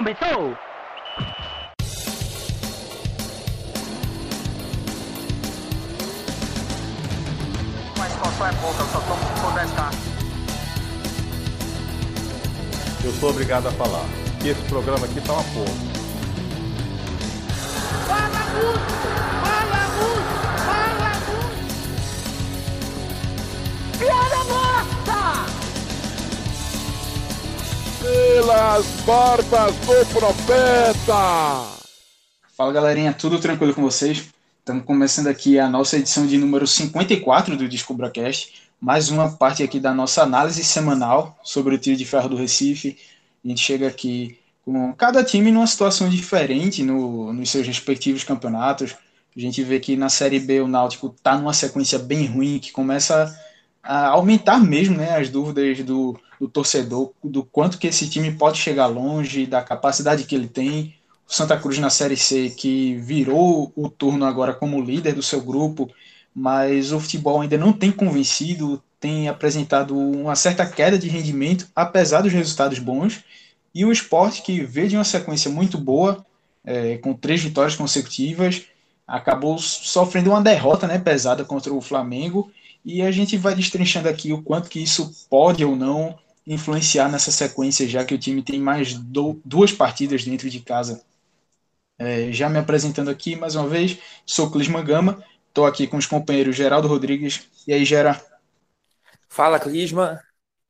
Começou! Mas qual é pouca, eu só tomo se for 10k. Eu sou obrigado a falar que esse programa aqui tá uma porra. Fala muito! Pelas barbas do profeta! Fala galerinha, tudo tranquilo com vocês? Estamos começando aqui a nossa edição de número 54 do DescubraCast, mais uma parte aqui da nossa análise semanal sobre o tiro de ferro do Recife. A gente chega aqui com cada time numa situação diferente no, nos seus respectivos campeonatos. A gente vê que na Série B o Náutico está numa sequência bem ruim, que começa a aumentar mesmo né, as dúvidas do, do torcedor, do quanto que esse time pode chegar longe, da capacidade que ele tem. O Santa Cruz na Série C, que virou o turno agora como líder do seu grupo, mas o futebol ainda não tem convencido, tem apresentado uma certa queda de rendimento, apesar dos resultados bons. E o esporte, que veio de uma sequência muito boa, é, com três vitórias consecutivas, acabou sofrendo uma derrota né, pesada contra o Flamengo. E a gente vai destrinchando aqui o quanto que isso pode ou não influenciar nessa sequência, já que o time tem mais do, duas partidas dentro de casa. É, já me apresentando aqui mais uma vez, sou Clisman Gama, estou aqui com os companheiros Geraldo Rodrigues. E aí, Gera? Fala, Clisman.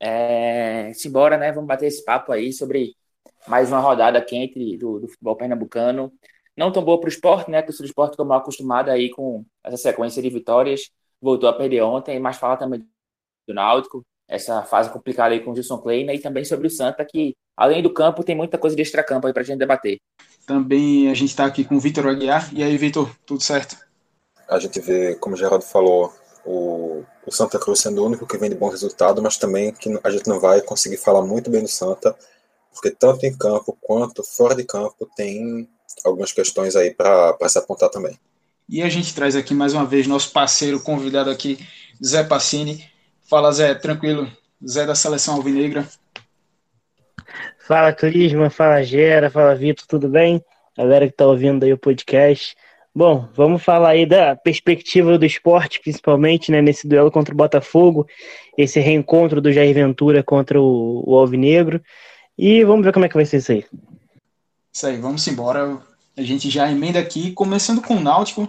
É, simbora, né? Vamos bater esse papo aí sobre mais uma rodada quente do, do futebol pernambucano. Não tão boa para o esporte, né? Que o esporte ficou mal acostumado aí com essa sequência de vitórias. Voltou a perder ontem, mas fala também do Náutico, essa fase complicada aí com o Gilson Kleina e também sobre o Santa, que além do campo tem muita coisa de extracampo aí para a gente debater. Também a gente está aqui com o Vitor Aguiar. E aí, Vitor, tudo certo? A gente vê, como o Geraldo falou, o, o, Santa Cruz sendo o único que vem de bom resultado, mas também que a gente não vai conseguir falar muito bem do Santa, porque tanto em campo quanto fora de campo tem algumas questões aí para se apontar também. E a gente traz aqui mais uma vez nosso parceiro convidado aqui, Zé Passini. Fala, Zé, tranquilo? Zé da Seleção Alvinegra. Fala, Clisma, fala, Gera, fala, Vitor, tudo bem? Galera que tá ouvindo aí o podcast. Bom, vamos falar aí da perspectiva do esporte, principalmente, né, nesse duelo contra o Botafogo, esse reencontro do Jair Ventura contra o, o Alvinegro, e vamos ver como é que vai ser isso aí. Isso aí, vamos embora. A gente já emenda aqui, começando com o Náutico.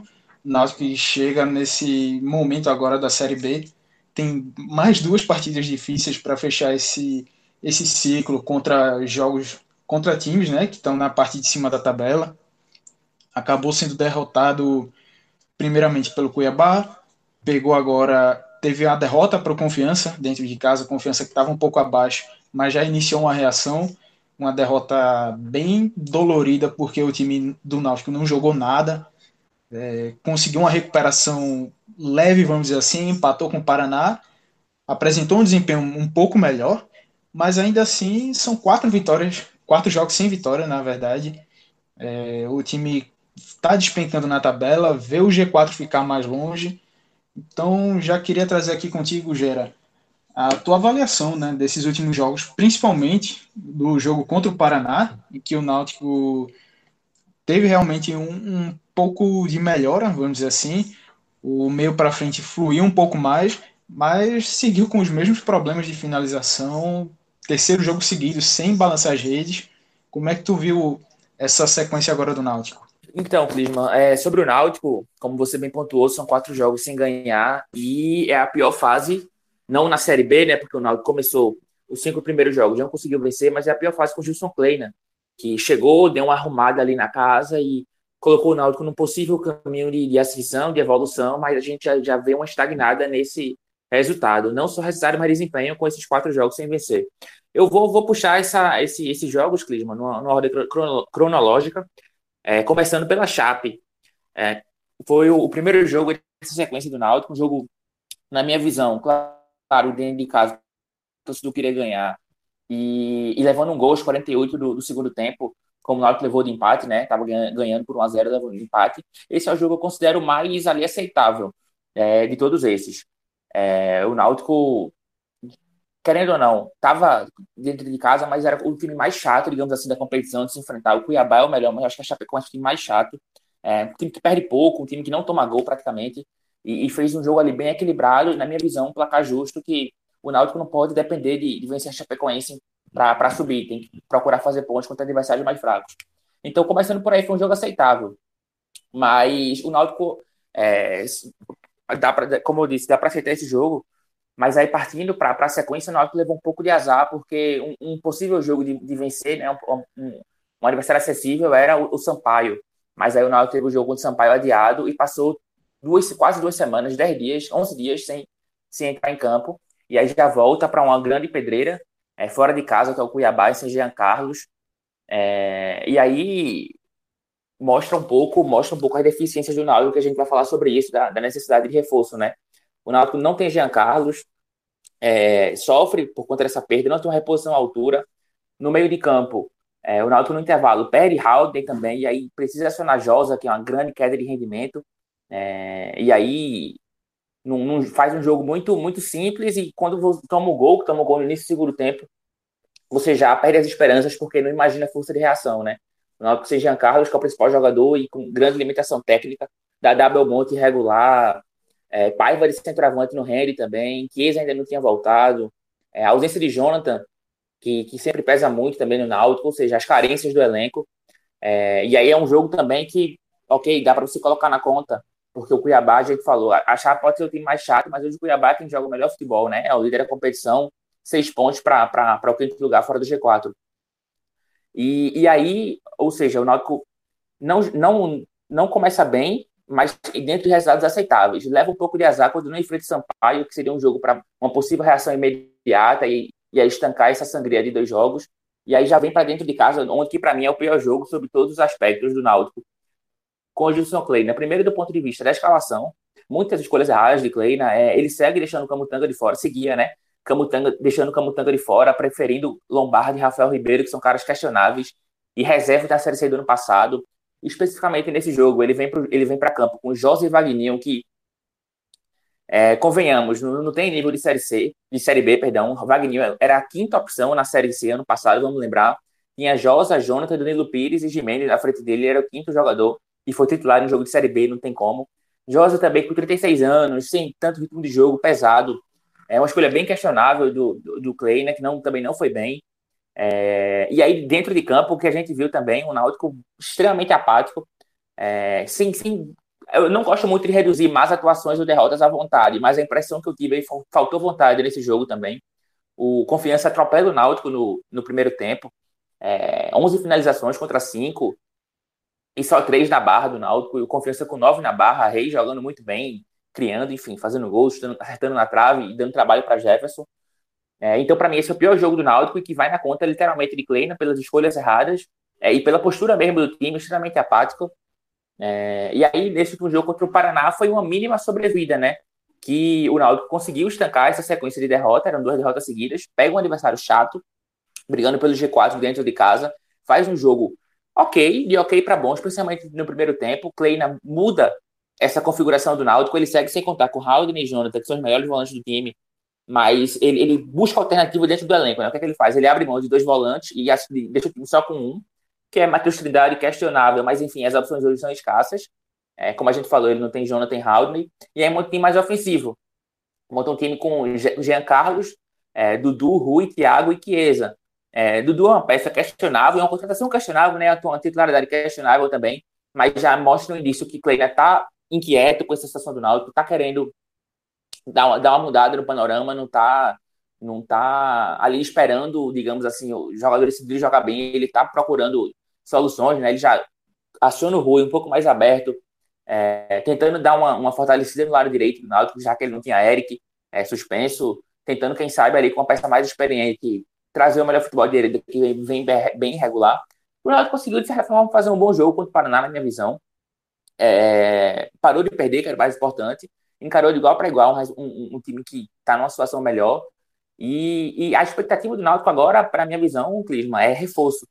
O Náutico chega nesse momento agora da Série B, tem mais duas partidas difíceis para fechar esse, esse ciclo contra jogos, contra times, né, que estão na parte de cima da tabela. Acabou sendo derrotado primeiramente pelo Cuiabá, pegou agora, teve a derrota para o Confiança dentro de casa, Confiança que estava um pouco abaixo, mas já iniciou uma reação, uma derrota bem dolorida porque o time do Náutico não jogou nada, é, conseguiu uma recuperação leve, vamos dizer assim, empatou com o Paraná, apresentou um desempenho um pouco melhor, mas ainda assim são quatro vitórias, quatro jogos sem vitória, na verdade. É, o time está despencando na tabela, vê o G4 ficar mais longe. Então, já queria trazer aqui contigo, Gera, a tua avaliação né, desses últimos jogos, principalmente do jogo contra o Paraná, em que o Náutico teve realmente um, um pouco de melhora, vamos dizer assim. O meio para frente fluiu um pouco mais, mas seguiu com os mesmos problemas de finalização. Terceiro jogo seguido, sem balançar as redes. Como é que tu viu essa sequência agora do Náutico? Então, Clisman, é, sobre o Náutico, como você bem pontuou, são quatro jogos sem ganhar e é a pior fase, não na Série B, né? Porque o Náutico começou os cinco primeiros jogos, não conseguiu vencer, mas é a pior fase com o Gilson Kleina, que chegou, deu uma arrumada ali na casa e colocou o Náutico num possível caminho de, de ascensão, de evolução, mas a gente já, já vê uma estagnada nesse resultado. Não só resultado, mas desempenho com esses quatro jogos sem vencer. Eu vou, vou puxar essa, esse, esses jogos, Clisman, numa, numa ordem cronológica. É, começando pela Chape. É, foi o, o, primeiro jogo dessa sequência do Náutico, um jogo, na minha visão, claro, dentro de casa, o torcedor queria ganhar. E, e, levando um gol aos 48 do, do segundo tempo, como o Náutico levou de empate, né? Tava ganhando por 1x0, levou de empate. Esse é o jogo que eu considero mais ali aceitável é, de todos esses. É, o Náutico querendo ou não, estava dentro de casa, mas era o time mais chato, digamos assim, da competição de se enfrentar. O Cuiabá é o melhor, mas acho que a Chapecoense é o time mais chato. É, um time que perde pouco, um time que não toma gol praticamente, e, e fez um jogo ali bem equilibrado, na minha visão, um placar justo, que o Náutico não pode depender de, de vencer a Chapecoense para subir, tem que procurar fazer pontos contra adversários mais fracos. Então, começando por aí, foi um jogo aceitável. Mas o Náutico, é, dá pra, como eu disse, dá para aceitar esse jogo, mas aí partindo para a sequência, o Náutico levou um pouco de azar, porque um, um possível jogo de, de vencer, né, um, um, um, adversário acessível era o, o, Sampaio. Mas aí o Náutico teve o jogo contra o Sampaio adiado e passou duas, quase duas semanas, dez dias, onze dias sem, sem entrar em campo. E aí já volta para uma grande pedreira, é, fora de casa, que é o Cuiabá, em São Jean Carlos. É, e aí mostra um pouco, mostra um pouco as deficiências do Náutico, que a gente vai falar sobre isso, da, da necessidade de reforço, né? O Náutico não tem Jean Carlos, é, sofre por conta dessa perda, não tem uma reposição à altura. No meio de campo, é, o Náutico no intervalo perde Halden também, e aí precisa acionar Josa, que é uma grande queda de rendimento. É, e aí faz um jogo muito muito simples, e quando toma o gol, que toma o gol no início do segundo tempo, você já perde as esperanças porque não imagina a força de reação, né? O Náutico sem Jean Carlos, que é o principal jogador e com grande limitação técnica, da Double Monte irregular, é, Paiva de centroavante no Henry também, Chiesa ainda não tinha voltado. É, a ausência de Jonathan, que, que sempre pesa muito também no Náutico, ou seja, as carências do elenco. É, e aí é um jogo também que, ok, dá para você colocar na conta, porque o Cuiabá, a gente falou, a Chapa pode ser o time mais chato, mas hoje o Cuiabá é quem joga o melhor futebol, né? É o líder da competição, seis pontos para o quinto lugar fora do G4. E, e aí, ou seja, o Náutico não, não, não começa bem, mas dentro de resultados aceitáveis. Leva um pouco de azar quando não enfrenta Sampaio, que seria um jogo para uma possível reação imediata e, e aí estancar essa sangria de dois jogos. E aí já vem para dentro de casa, onde que para mim é o pior jogo sobre todos os aspectos do Náutico. Com o Gilson Kleina. Primeiro, do ponto de vista da escalação, muitas escolhas erradas de Kleina. É, ele segue deixando o Camutanga de fora, seguia, né? Camutanga, deixando o Camutanga de fora, preferindo Lombardi e Rafael Ribeiro, que são caras questionáveis, e reserva da Série C do ano passado especificamente nesse jogo, ele vem para campo com José Vagninho, que é, convenhamos, não, não, tem nível de série C, de série B, perdão. Vagninho era a quinta opção na série C ano passado, vamos lembrar. Tinha Josa, Jonathan, Danilo Pires e Jimenez na frente dele, ele era o quinto jogador e foi titular no jogo de série B, não tem como. Josa também com 36 anos, sem tanto ritmo de jogo pesado. É uma escolha bem questionável do, do, do Clay, né, que não, também não foi bem. É, e aí, dentro de campo, o que a gente viu também, o Náutico extremamente apático. É, sim, sim. Eu não gosto muito de reduzir mais atuações ou derrotas à vontade, mas a impressão que eu tive aí faltou vontade nesse jogo também. O Confiança atropela o Náutico no, no primeiro tempo. É, 11 finalizações contra 5 e só 3 na barra do Náutico. E o Confiança com 9 na barra, Reis jogando muito bem, criando, enfim, fazendo gols, acertando na trave e dando trabalho para Jefferson. É, então, para mim, esse é o pior jogo do Náutico e que vai na conta, literalmente, de Kleina pelas escolhas erradas é, e pela postura mesmo do time, extremamente apático. É, e aí, nesse último jogo contra o Paraná, foi uma mínima sobrevida, né? Que o Náutico conseguiu estancar essa sequência de derrota, eram duas derrotas seguidas, pega um adversário chato, brigando pelo G4 dentro de casa, faz um jogo ok, de ok para bom, especialmente no primeiro tempo. Kleina muda essa configuração do Náutico, ele segue sem contar com Haldane e Jonathan, que são os melhores volantes do time, mas ele, ele busca alternativa dentro do elenco. Né? O que, é que ele faz? Ele abre mão de dois volantes e deixa o time só com um, que é Matheus Trindade questionável, mas enfim, as opções hoje são escassas. É, como a gente falou, ele não tem Jonathan Haldney, e aí monta um time mais ofensivo. Monta um time com Jean Carlos, é, Dudu, Rui, Thiago e Chiesa. É, Dudu é uma peça questionável, é uma contratação questionável, né? A titularidade questionável também, mas já mostra no início que Kleina está inquieto com essa situação do Náutico, está querendo dar uma, dar uma mudada no panorama, não tá, não tá ali esperando, digamos assim, o jogador decidir jogar bem, ele tá procurando soluções, né? Ele já aciona o Rui um pouco mais aberto, é, tentando dar uma, uma fortalecida no lado direito do Náutico, já que ele não tinha Eric é, suspenso, tentando, quem sabe, ali com uma peça mais experiente, trazer o melhor futebol direito, que vem bem irregular. O Náutico conseguiu, de certa forma, fazer um bom jogo contra o Paraná, na minha visão. É, parou de perder, que era mais importante, encarou de igual para igual um, um, um, time que está numa situação melhor. E, e, a expectativa do Náutico agora, para minha visão, Clisma, é reforço.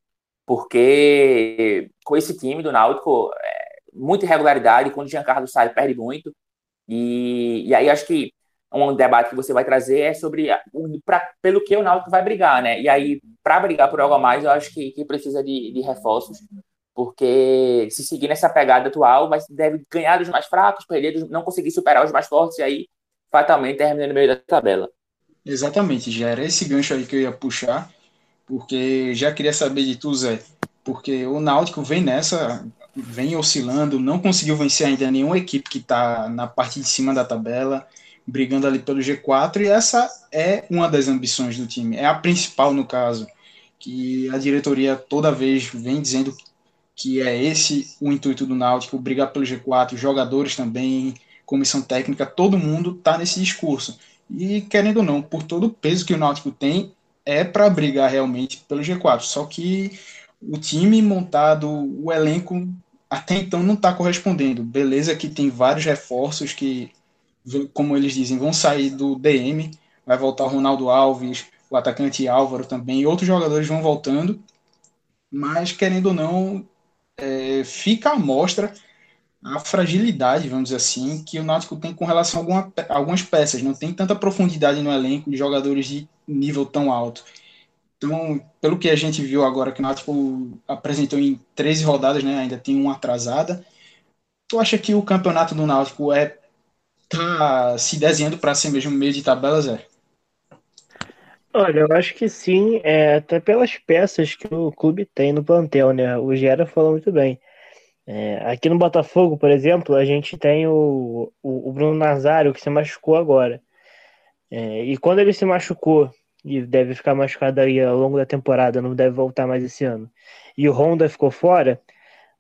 Porque com esse time do Náutico, é, muita irregularidade, quando o Giancarlo sai, perde muito. E, e aí acho que um debate que você vai trazer é sobre pra, pelo que o Náutico vai brigar, né? E aí, para brigar por algo a mais, eu acho que, que precisa de, de reforços, porque se seguir nessa pegada atual, vai, deve ganhar dos mais fracos, perder, dos, não conseguir superar os mais fortes, e aí fatalmente termina no meio da tabela. Exatamente, já era esse gancho aí que eu ia puxar, porque já queria saber de tu, Zé, porque o Náutico vem nessa, vem oscilando, não conseguiu vencer ainda nenhuma equipe que está na parte de cima da tabela, brigando ali pelo G4, e essa é uma das ambições do time, é a principal no caso, que a diretoria toda vez vem dizendo que é esse o intuito do Náutico, brigar pelo G4, jogadores também, comissão técnica, todo mundo está nesse discurso. E querendo ou não, por todo o peso que o Náutico tem, é para brigar realmente pelo G4. Só que o time montado, o elenco até então não está correspondendo. Beleza que tem vários reforços que, como eles dizem, vão sair do DM, vai voltar o Ronaldo Alves, o atacante Álvaro também, e outros jogadores vão voltando, mas querendo ou não, é, fica à mostra a fragilidade, vamos dizer assim, que o Náutico tem com relação a alguma, algumas peças. Não tem tanta profundidade no elenco de jogadores de nível tão alto. Então, pelo que a gente viu agora que o Náutico apresentou em 13 rodadas, né, ainda tem uma atrasada. Tu acha que o campeonato do Náutico é tá se desenhando para ser mesmo meio de tabela, Zé? Olha, eu acho que sim, é, até pelas peças que o clube tem no plantel, né? O Gera falou muito bem. É, aqui no Botafogo, por exemplo, a gente tem o, o, o Bruno Nazário que se machucou agora. É, e quando ele se machucou, e deve ficar machucado aí ao longo da temporada, não deve voltar mais esse ano, e o Honda ficou fora,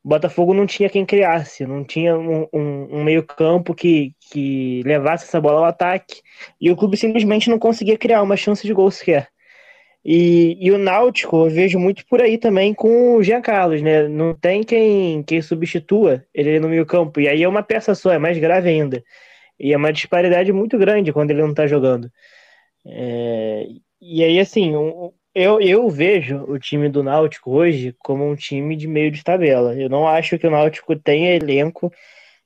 o Botafogo não tinha quem criasse, não tinha um, um, um meio-campo que, que levasse essa bola ao ataque, e o clube simplesmente não conseguia criar uma chance de gol sequer. E, e o Náutico eu vejo muito por aí também com o Jean Carlos, né? Não tem quem, quem substitua ele no meio campo. E aí é uma peça só, é mais grave ainda. E é uma disparidade muito grande quando ele não tá jogando. É, e aí, assim, eu, eu vejo o time do Náutico hoje como um time de meio de tabela. Eu não acho que o Náutico tenha elenco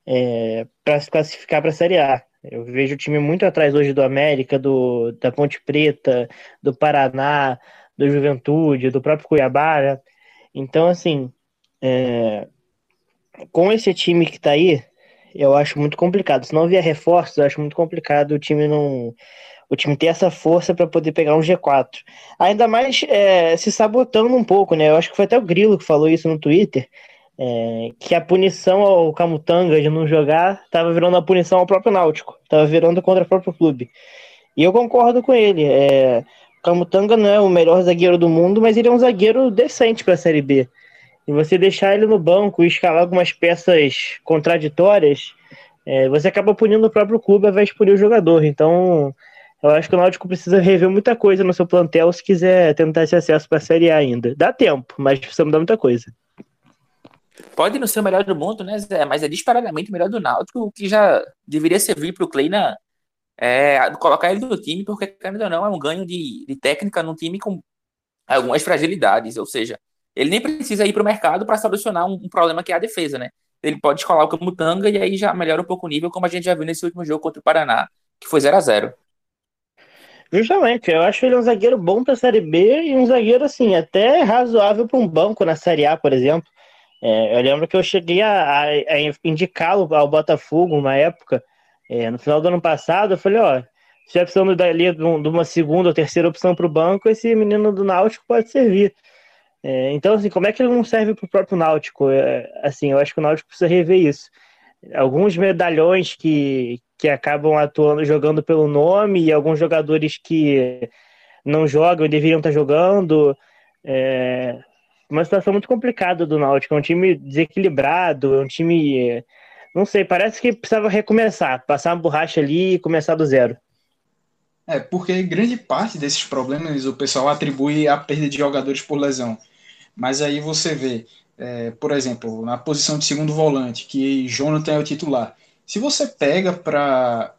é, para se classificar para a Série A. Eu vejo o time muito atrás hoje do América, do, da Ponte Preta, do Paraná, do Juventude, do próprio Cuiabá. Né? Então, assim, é, com esse time que está aí, eu acho muito complicado. Se não vier reforços, eu acho muito complicado o time não. O time ter essa força para poder pegar um G4. Ainda mais é, se sabotando um pouco, né? Eu acho que foi até o Grilo que falou isso no Twitter é, que a punição ao Camutanga de não jogar estava virando a punição ao próprio Náutico, estava virando contra o próprio clube. E eu concordo com ele. É, o Camutanga não é o melhor zagueiro do mundo, mas ele é um zagueiro decente para a Série B. E você deixar ele no banco e escalar algumas peças contraditórias, é, você acaba punindo o próprio clube ao invés de punir o jogador. Então, eu acho que o Náutico precisa rever muita coisa no seu plantel se quiser tentar esse acesso para a Série A ainda. Dá tempo, mas precisa mudar muita coisa. Pode não ser o melhor do mundo, né, Zé? Mas é disparadamente o melhor do Náutico, o que já deveria servir para o Kleina é, colocar ele no time, porque, ainda não, é um ganho de, de técnica num time com algumas fragilidades. Ou seja, ele nem precisa ir para o mercado para solucionar um, um, problema que é a defesa, né? Ele pode escolar o Camutanga e aí já melhora um pouco o nível, como a gente já viu nesse último jogo contra o Paraná, que foi 0 a 0 Justamente, eu acho ele um zagueiro bom para a Série B e um zagueiro, assim, até razoável para um banco na Série A, por exemplo. É, eu lembro que eu cheguei a, a, a indicá-lo ao Botafogo uma época, é, no final do ano passado, eu falei, ó, se é precisando dali de uma segunda ou terceira opção para o banco, esse menino do Náutico pode servir. É, então, assim, como é que ele não serve para o próprio Náutico? É, assim, eu acho que o Náutico precisa rever isso. Alguns medalhões que, que acabam atuando, jogando pelo nome, e alguns jogadores que não jogam e deveriam estar jogando. É, uma situação muito complicada do Náutico. É um time desequilibrado, é um time. Não sei, parece que precisava recomeçar, passar uma borracha ali e começar do zero. É, porque grande parte desses problemas o pessoal atribui à perda de jogadores por lesão. Mas aí você vê, é, por exemplo, na posição de segundo volante, que Jonathan é o titular. Se você pega para.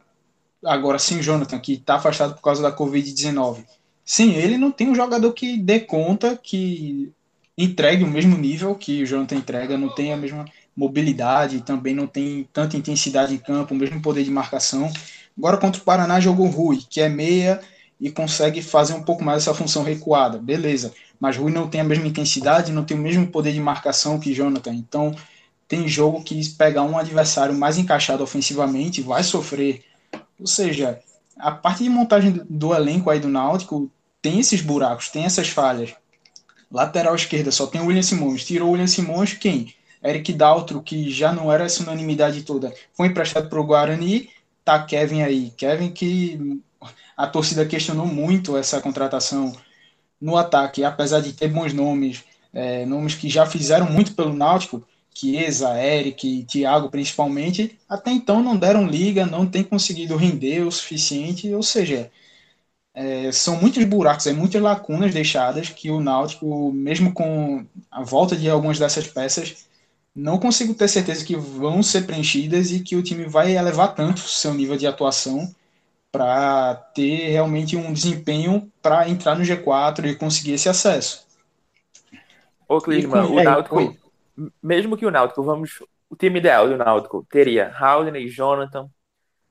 Agora, sem Jonathan, que está afastado por causa da Covid-19, sem ele não tem um jogador que dê conta, que entregue o mesmo nível que o Jonathan entrega, não tem a mesma mobilidade, também não tem tanta intensidade em campo, o mesmo poder de marcação. Agora contra o Paraná jogou Rui, que é meia e consegue fazer um pouco mais essa função recuada, beleza. Mas Rui não tem a mesma intensidade, não tem o mesmo poder de marcação que Jonathan. Então tem jogo que pegar um adversário mais encaixado ofensivamente vai sofrer. Ou seja, a parte de montagem do elenco aí do Náutico tem esses buracos, tem essas falhas. Lateral esquerda só tem o William Simões. Tirou o William Simões, quem? Eric Daltro, que já não era essa unanimidade toda, foi emprestado para o Guarani. Tá Kevin aí. Kevin que a torcida questionou muito essa contratação no ataque, apesar de ter bons nomes, é, nomes que já fizeram muito pelo Náutico, Chiesa, Eric, Thiago principalmente, até então não deram liga, não tem conseguido render o suficiente, ou seja, é, são muitos buracos, é muitas lacunas deixadas que o Náutico, mesmo com a volta de algumas dessas peças, não consigo ter certeza que vão ser preenchidas e que o time vai elevar tanto seu nível de atuação para ter realmente um desempenho para entrar no G4 e conseguir esse acesso. Ô, Clisman, o Náutico, mesmo que o Náutico, vamos, o time ideal do Náutico teria Haldane, Jonathan,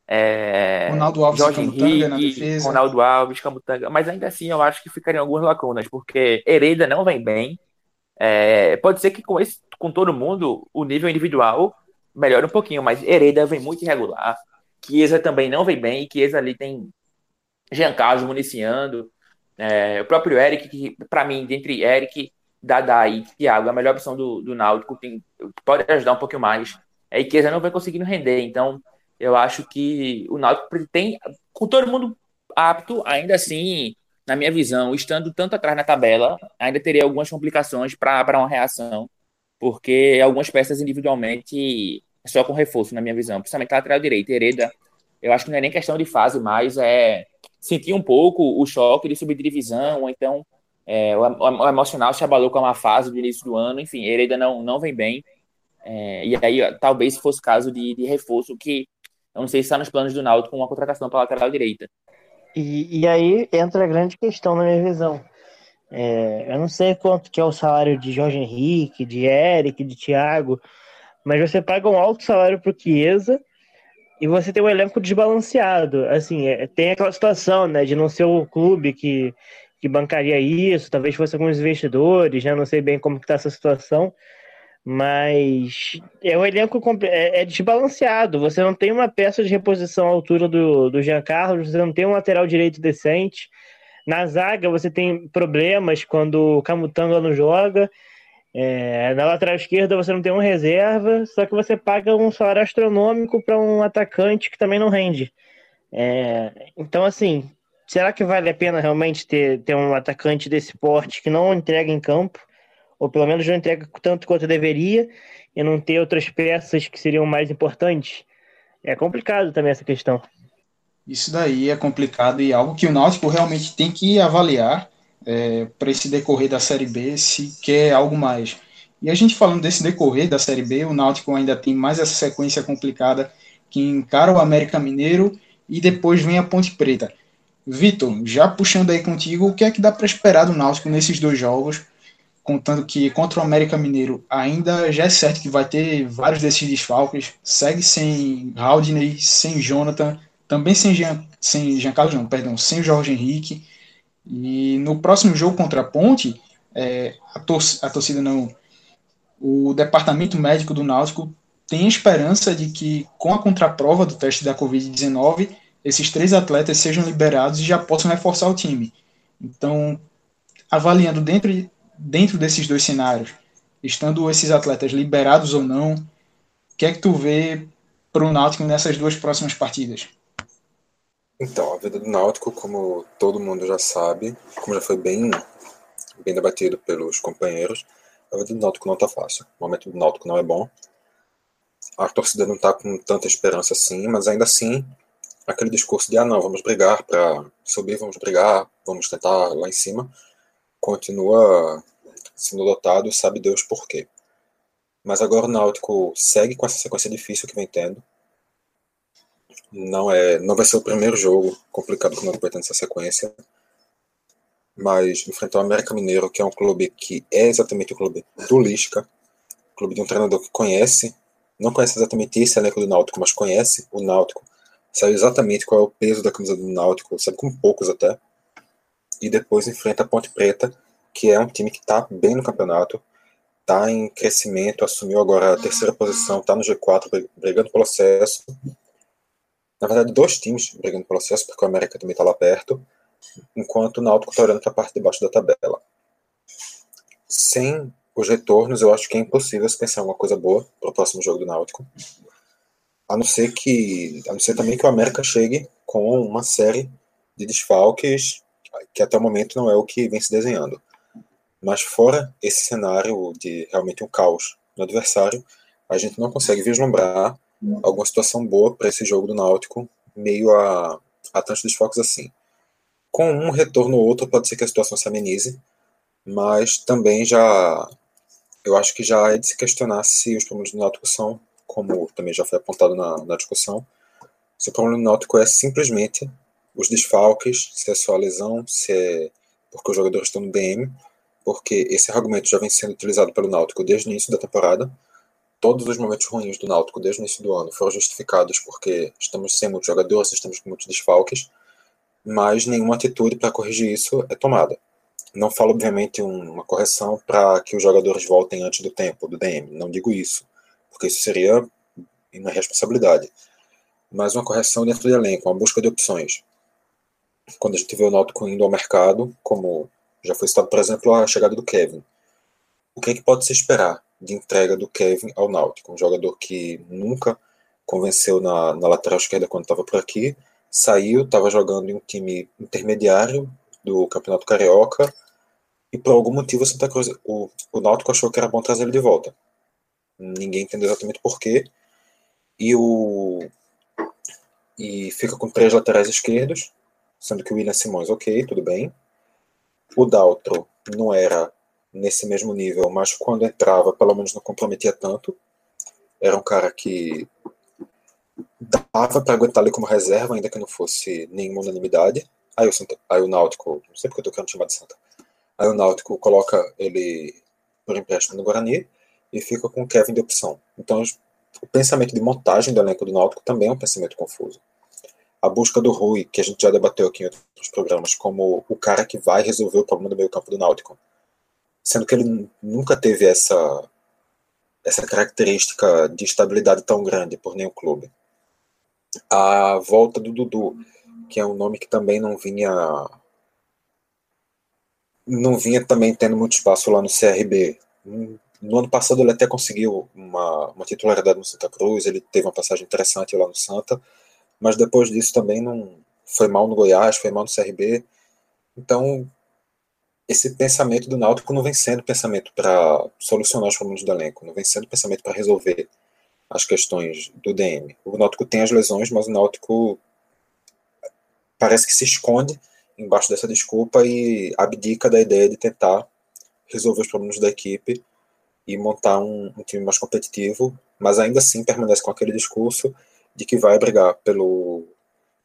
é, Ronaldo Alves Jorge Henrique, Ronaldo Alves, Camutanga, mas ainda assim eu acho que ficariam algumas lacunas, porque Hereda não vem bem. É, pode ser que com, esse, com todo mundo o nível individual melhore um pouquinho, mas Hereda vem muito irregular. Chiesa também não vem bem, Chiesa ali tem Jean Carlos municiando. É, o próprio Eric, que para mim, dentre Eric, Dada e Thiago, a melhor opção do, do Náutico, tem, pode ajudar um pouquinho mais. É, Chiesa não vem conseguindo render, então eu acho que o Náutico tem, com todo mundo apto, ainda assim, na minha visão, estando tanto atrás na tabela, ainda teria algumas complicações para uma reação, porque algumas peças individualmente é só com reforço, na minha visão, principalmente a lateral direita, Hereda, eu acho que não é nem questão de fase mais, é sentir um pouco o choque de subir divisão, ou então é, o, o, emocional se abalou com uma fase do início do ano, enfim, Hereda não, não vem bem, é, e aí talvez fosse caso de, de reforço que eu não sei se está nos planos do Náutico com uma contratação para lateral direita. E, e aí entra a grande questão na minha visão. É, eu não sei quanto que é o salário de Jorge Henrique, de Eric, de Thiago, mas você paga um alto salário para o Chiesa e você tem um elenco desbalanceado. Assim, é, tem aquela situação, né, de não ser o clube que, que bancaria isso, talvez fosse alguns investidores, já não sei bem como está essa situação, mas é um elenco é, é, desbalanceado. Você não tem uma peça de reposição à altura do, do Jean Carlos, você não tem um lateral direito decente. Na zaga, você tem problemas quando o Camutanga não joga. É, na lateral esquerda, você não tem um reserva, só que você paga um salário astronômico para um atacante que também não rende. É, então, assim, será que vale a pena realmente ter, ter um atacante desse porte que não entrega em campo? ou pelo menos não entrega tanto quanto deveria, e não ter outras peças que seriam mais importantes. É complicado também essa questão. Isso daí é complicado e algo que o Náutico realmente tem que avaliar é, para esse decorrer da Série B, se quer algo mais. E a gente falando desse decorrer da Série B, o Náutico ainda tem mais essa sequência complicada que encara o América Mineiro e depois vem a Ponte Preta. Vitor, já puxando aí contigo, o que é que dá para esperar do Náutico nesses dois jogos? contando que contra o América Mineiro ainda já é certo que vai ter vários desses desfalques, segue sem Haldney, sem Jonathan, também sem Jean, sem Jean Carlos, não, perdão, sem Jorge Henrique, e no próximo jogo contra a Ponte, é, a, tor a torcida não, o departamento médico do Náutico tem esperança de que com a contraprova do teste da Covid-19, esses três atletas sejam liberados e já possam reforçar o time. Então, avaliando dentro dentro desses dois cenários, estando esses atletas liberados ou não, o que é que tu vê para o Náutico nessas duas próximas partidas? Então, a vida do Náutico, como todo mundo já sabe, como já foi bem, bem debatido pelos companheiros, a vida do Náutico não está fácil. O momento do Náutico não é bom. A torcida não está com tanta esperança assim, mas ainda assim, aquele discurso de ah não, vamos brigar para subir, vamos brigar, vamos tentar lá em cima, continua sendo dotado, sabe Deus por quê. Mas agora o Náutico segue com essa sequência difícil que vem tendo. Não é, não vai ser o primeiro jogo complicado que o Náutico vai ter nessa sequência. Mas enfrentar o América Mineiro, que é um clube que é exatamente o clube do Lisca, clube de um treinador que conhece, não conhece exatamente esse elenco do Náutico, mas conhece o Náutico, sabe exatamente qual é o peso da camisa do Náutico, sabe com poucos até, e depois enfrenta a Ponte Preta, que é um time que está bem no campeonato, está em crescimento, assumiu agora a terceira posição, está no G4, brigando pelo acesso. Na verdade, dois times brigando pelo acesso, porque o América também está lá perto, enquanto o Náutico está olhando para a parte de baixo da tabela. Sem os retornos, eu acho que é impossível se pensar uma coisa boa para o próximo jogo do Náutico. A não ser que, a não ser também que o América chegue com uma série de desfalques que até o momento não é o que vem se desenhando. Mas fora esse cenário de realmente um caos no adversário, a gente não consegue vislumbrar alguma situação boa para esse jogo do Náutico, meio a, a tantos desfoques assim. Com um retorno ou outro, pode ser que a situação se amenize, mas também já. Eu acho que já é de se questionar se os problemas do Náutico são, como também já foi apontado na, na discussão, se o problema do Náutico é simplesmente os desfalques, se é só a lesão, se é porque os jogadores estão no DM, porque esse argumento já vem sendo utilizado pelo Náutico desde o início da temporada. Todos os momentos ruins do Náutico desde o início do ano foram justificados porque estamos sem muitos jogadores, estamos com muitos desfalques, mas nenhuma atitude para corrigir isso é tomada. Não falo, obviamente, uma correção para que os jogadores voltem antes do tempo do DM, não digo isso, porque isso seria uma responsabilidade. Mas uma correção dentro do elenco, uma busca de opções. Quando a gente vê o Náutico indo ao mercado, como já foi citado, por exemplo, a chegada do Kevin. O que, é que pode se esperar de entrega do Kevin ao Náutico? Um jogador que nunca convenceu na, na lateral esquerda quando estava por aqui, saiu, estava jogando em um time intermediário do Campeonato Carioca e por algum motivo Santa Cruz, o, o Náutico achou que era bom trazer ele de volta. Ninguém entendeu exatamente porquê. E o e fica com três laterais esquerdos, sendo que o William Simões, ok, tudo bem. O Daltro não era nesse mesmo nível, mas quando entrava, pelo menos não comprometia tanto. Era um cara que dava para aguentar ali como reserva, ainda que não fosse nenhuma unanimidade. Aí o, Santa, aí o Náutico, não sei porque eu tô querendo chamar de Santa. Aí o Náutico coloca ele por empréstimo no Guarani e fica com o Kevin de opção. Então o pensamento de montagem do elenco do Náutico também é um pensamento confuso a busca do Rui, que a gente já debateu aqui em outros programas, como o cara que vai resolver o problema do meio campo do Náutico. Sendo que ele nunca teve essa, essa característica de estabilidade tão grande por nenhum clube. A volta do Dudu, que é um nome que também não vinha não vinha também tendo muito espaço lá no CRB. No ano passado ele até conseguiu uma, uma titularidade no Santa Cruz, ele teve uma passagem interessante lá no Santa, mas depois disso também não foi mal no Goiás, foi mal no CRB. Então, esse pensamento do Náutico não vem sendo pensamento para solucionar os problemas do elenco, não vem sendo pensamento para resolver as questões do DM. O Náutico tem as lesões, mas o Náutico parece que se esconde embaixo dessa desculpa e abdica da ideia de tentar resolver os problemas da equipe e montar um, um time mais competitivo, mas ainda assim permanece com aquele discurso de que vai brigar pelo,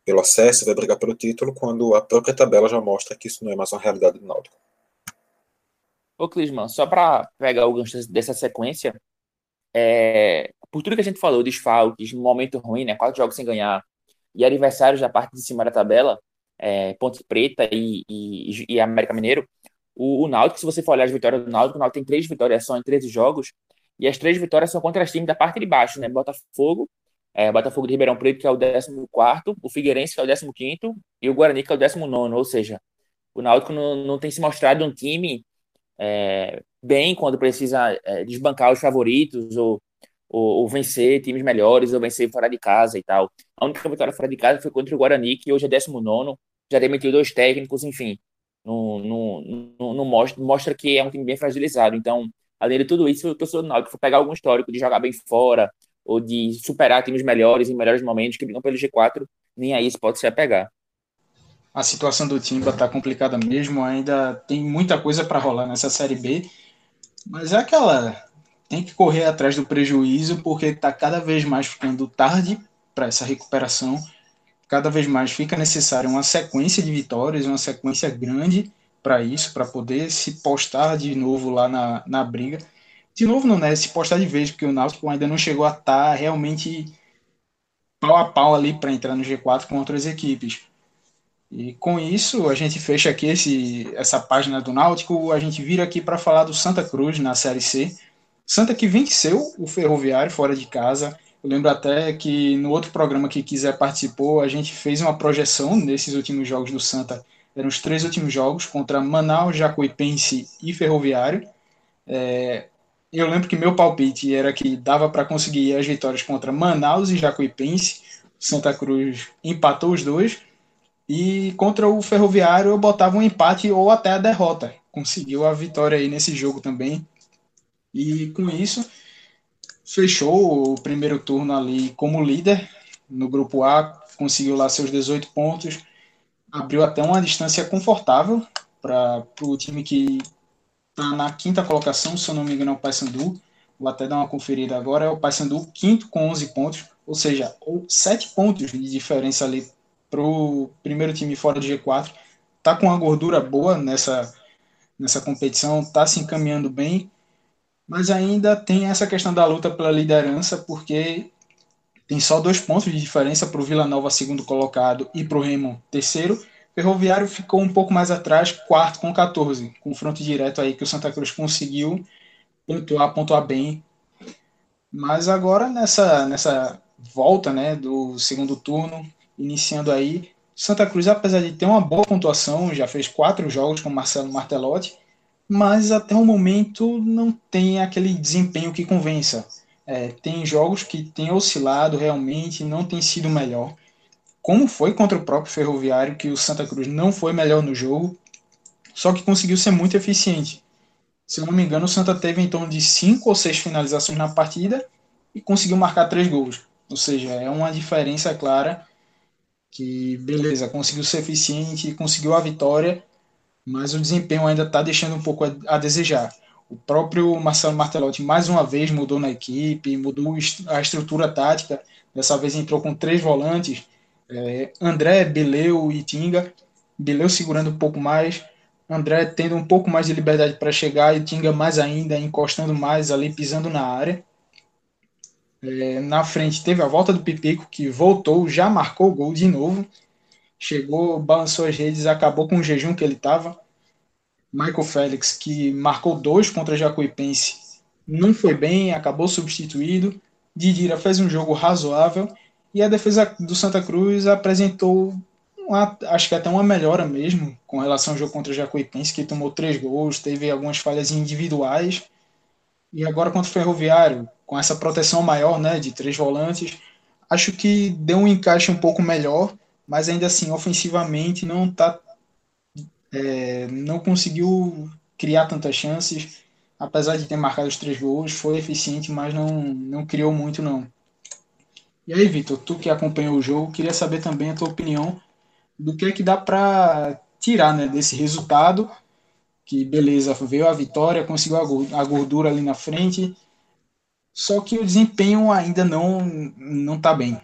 pelo acesso, vai brigar pelo título, quando a própria tabela já mostra que isso não é mais uma realidade do Náutico. Ô, Clisman, só para pegar o gancho dessa sequência, é, por tudo que a gente falou, desfalques, momento ruim, né, quatro jogos sem ganhar, e aniversários da parte de cima da tabela, é, Ponte Preta e, e, e América Mineiro, o, o Náutico, se você for olhar as vitórias do Náutico, o Náutico tem três vitórias só em 13 jogos, e as três vitórias são contra os times da parte de baixo, né, Botafogo, é, Botafogo de Ribeirão Preto, que é o 14, o Figueirense, que é o 15, e o Guarani, que é o 19. Ou seja, o Náutico não, não tem se mostrado um time é, bem quando precisa é, desbancar os favoritos ou, ou, ou, vencer times melhores ou vencer fora de casa e tal. A única vitória fora de casa foi contra o Guarani, que hoje é 19, já demitiu dois técnicos, enfim. Não, mostra, mostra que é um time bem fragilizado. Então, além de tudo isso, o torcedor do Náutico for pegar algum histórico de jogar bem fora, ou de superar times melhores em melhores momentos que brigam pelo G4, nem aí isso pode se apegar. A situação do Timba está complicada mesmo, ainda tem muita coisa para rolar nessa Série B, mas é aquela. Tem que correr atrás do prejuízo, porque está cada vez mais ficando tarde para essa recuperação. Cada vez mais fica necessária uma sequência de vitórias, uma sequência grande para isso, para poder se postar de novo lá na, na briga de novo não, né? Se postar de vez, porque o Náutico ainda não chegou a estar tá realmente pau a pau ali para entrar no G4 com outras equipes. E com isso, a gente fecha aqui esse, essa página do Náutico. A gente vira aqui para falar do Santa Cruz na Série C. Santa que venceu o Ferroviário fora de casa. Eu lembro até que no outro programa que quiser participou, a gente fez uma projeção nesses últimos jogos do Santa. Eram os três últimos jogos contra Manaus, Jacuipense e Ferroviário. É, eu lembro que meu palpite era que dava para conseguir as vitórias contra Manaus e Jacuipense. Santa Cruz empatou os dois e contra o Ferroviário eu botava um empate ou até a derrota. Conseguiu a vitória aí nesse jogo também. E com isso, fechou o primeiro turno ali como líder no grupo A, conseguiu lá seus 18 pontos, abriu até uma distância confortável para o time que está na quinta colocação, se eu não me engano, é o Paysandu. Vou até dar uma conferida agora. É o Paysandu quinto com 11 pontos, ou seja, 7 pontos de diferença ali para o primeiro time fora do G4. Está com uma gordura boa nessa, nessa competição, está se encaminhando bem, mas ainda tem essa questão da luta pela liderança, porque tem só dois pontos de diferença para o Vila Nova, segundo colocado, e para o Remo, terceiro. Ferroviário ficou um pouco mais atrás, quarto com 14. Confronto direto aí que o Santa Cruz conseguiu pontuar, pontuar bem. Mas agora nessa, nessa volta né, do segundo turno, iniciando aí. Santa Cruz, apesar de ter uma boa pontuação, já fez quatro jogos com Marcelo Martelotti, mas até o momento não tem aquele desempenho que convença. É, tem jogos que tem oscilado realmente, não tem sido melhor. Como foi contra o próprio Ferroviário, que o Santa Cruz não foi melhor no jogo, só que conseguiu ser muito eficiente. Se eu não me engano, o Santa teve em torno de cinco ou seis finalizações na partida e conseguiu marcar três gols. Ou seja, é uma diferença clara que beleza, conseguiu ser eficiente, conseguiu a vitória, mas o desempenho ainda está deixando um pouco a, desejar. O próprio Marcelo Martelotti mais uma vez mudou na equipe, mudou a estrutura tática. Dessa vez entrou com três volantes: é, André, Beleu e Tinga. Beleu segurando um pouco mais, André tendo um pouco mais de liberdade para chegar e Tinga mais ainda, encostando mais ali, pisando na área. É, na frente teve a volta do Pipico, que voltou, já marcou o gol de novo. Chegou, balançou as redes, acabou com o jejum que ele estava. Michael Félix, que marcou dois contra Jacuipense, não foi bem, acabou substituído. Didira fez um jogo razoável. E a defesa do Santa Cruz apresentou, uma, acho que até uma melhora mesmo, com relação ao jogo contra Jacuipense, que tomou três gols, teve algumas falhas individuais. E agora contra o Ferroviário, com essa proteção maior, né, de três volantes, acho que deu um encaixe um pouco melhor, mas ainda assim, ofensivamente, não tá, é, não conseguiu criar tantas chances, apesar de ter marcado os três gols, foi eficiente, mas não, não criou muito, não. E aí, Vitor, tu que acompanhou o jogo, queria saber também a tua opinião do que é que dá para tirar né, desse resultado, que beleza, veio a vitória, conseguiu a gordura ali na frente, só que o desempenho ainda não não está bem.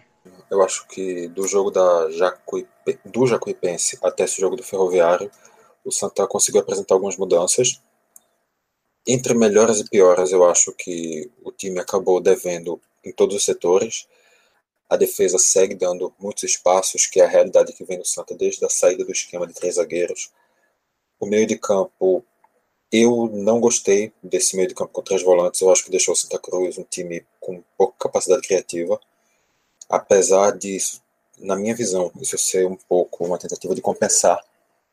Eu acho que do jogo da Jacuipe, do Jacuipense até esse jogo do Ferroviário, o Santa conseguiu apresentar algumas mudanças. Entre melhoras e piores, eu acho que o time acabou devendo em todos os setores. A defesa segue dando muitos espaços, que é a realidade que vem no Santa desde a saída do esquema de três zagueiros. O meio de campo eu não gostei desse meio de campo com três volantes. Eu acho que deixou o Santa Cruz um time com pouca capacidade criativa. Apesar disso, na minha visão, isso ser um pouco uma tentativa de compensar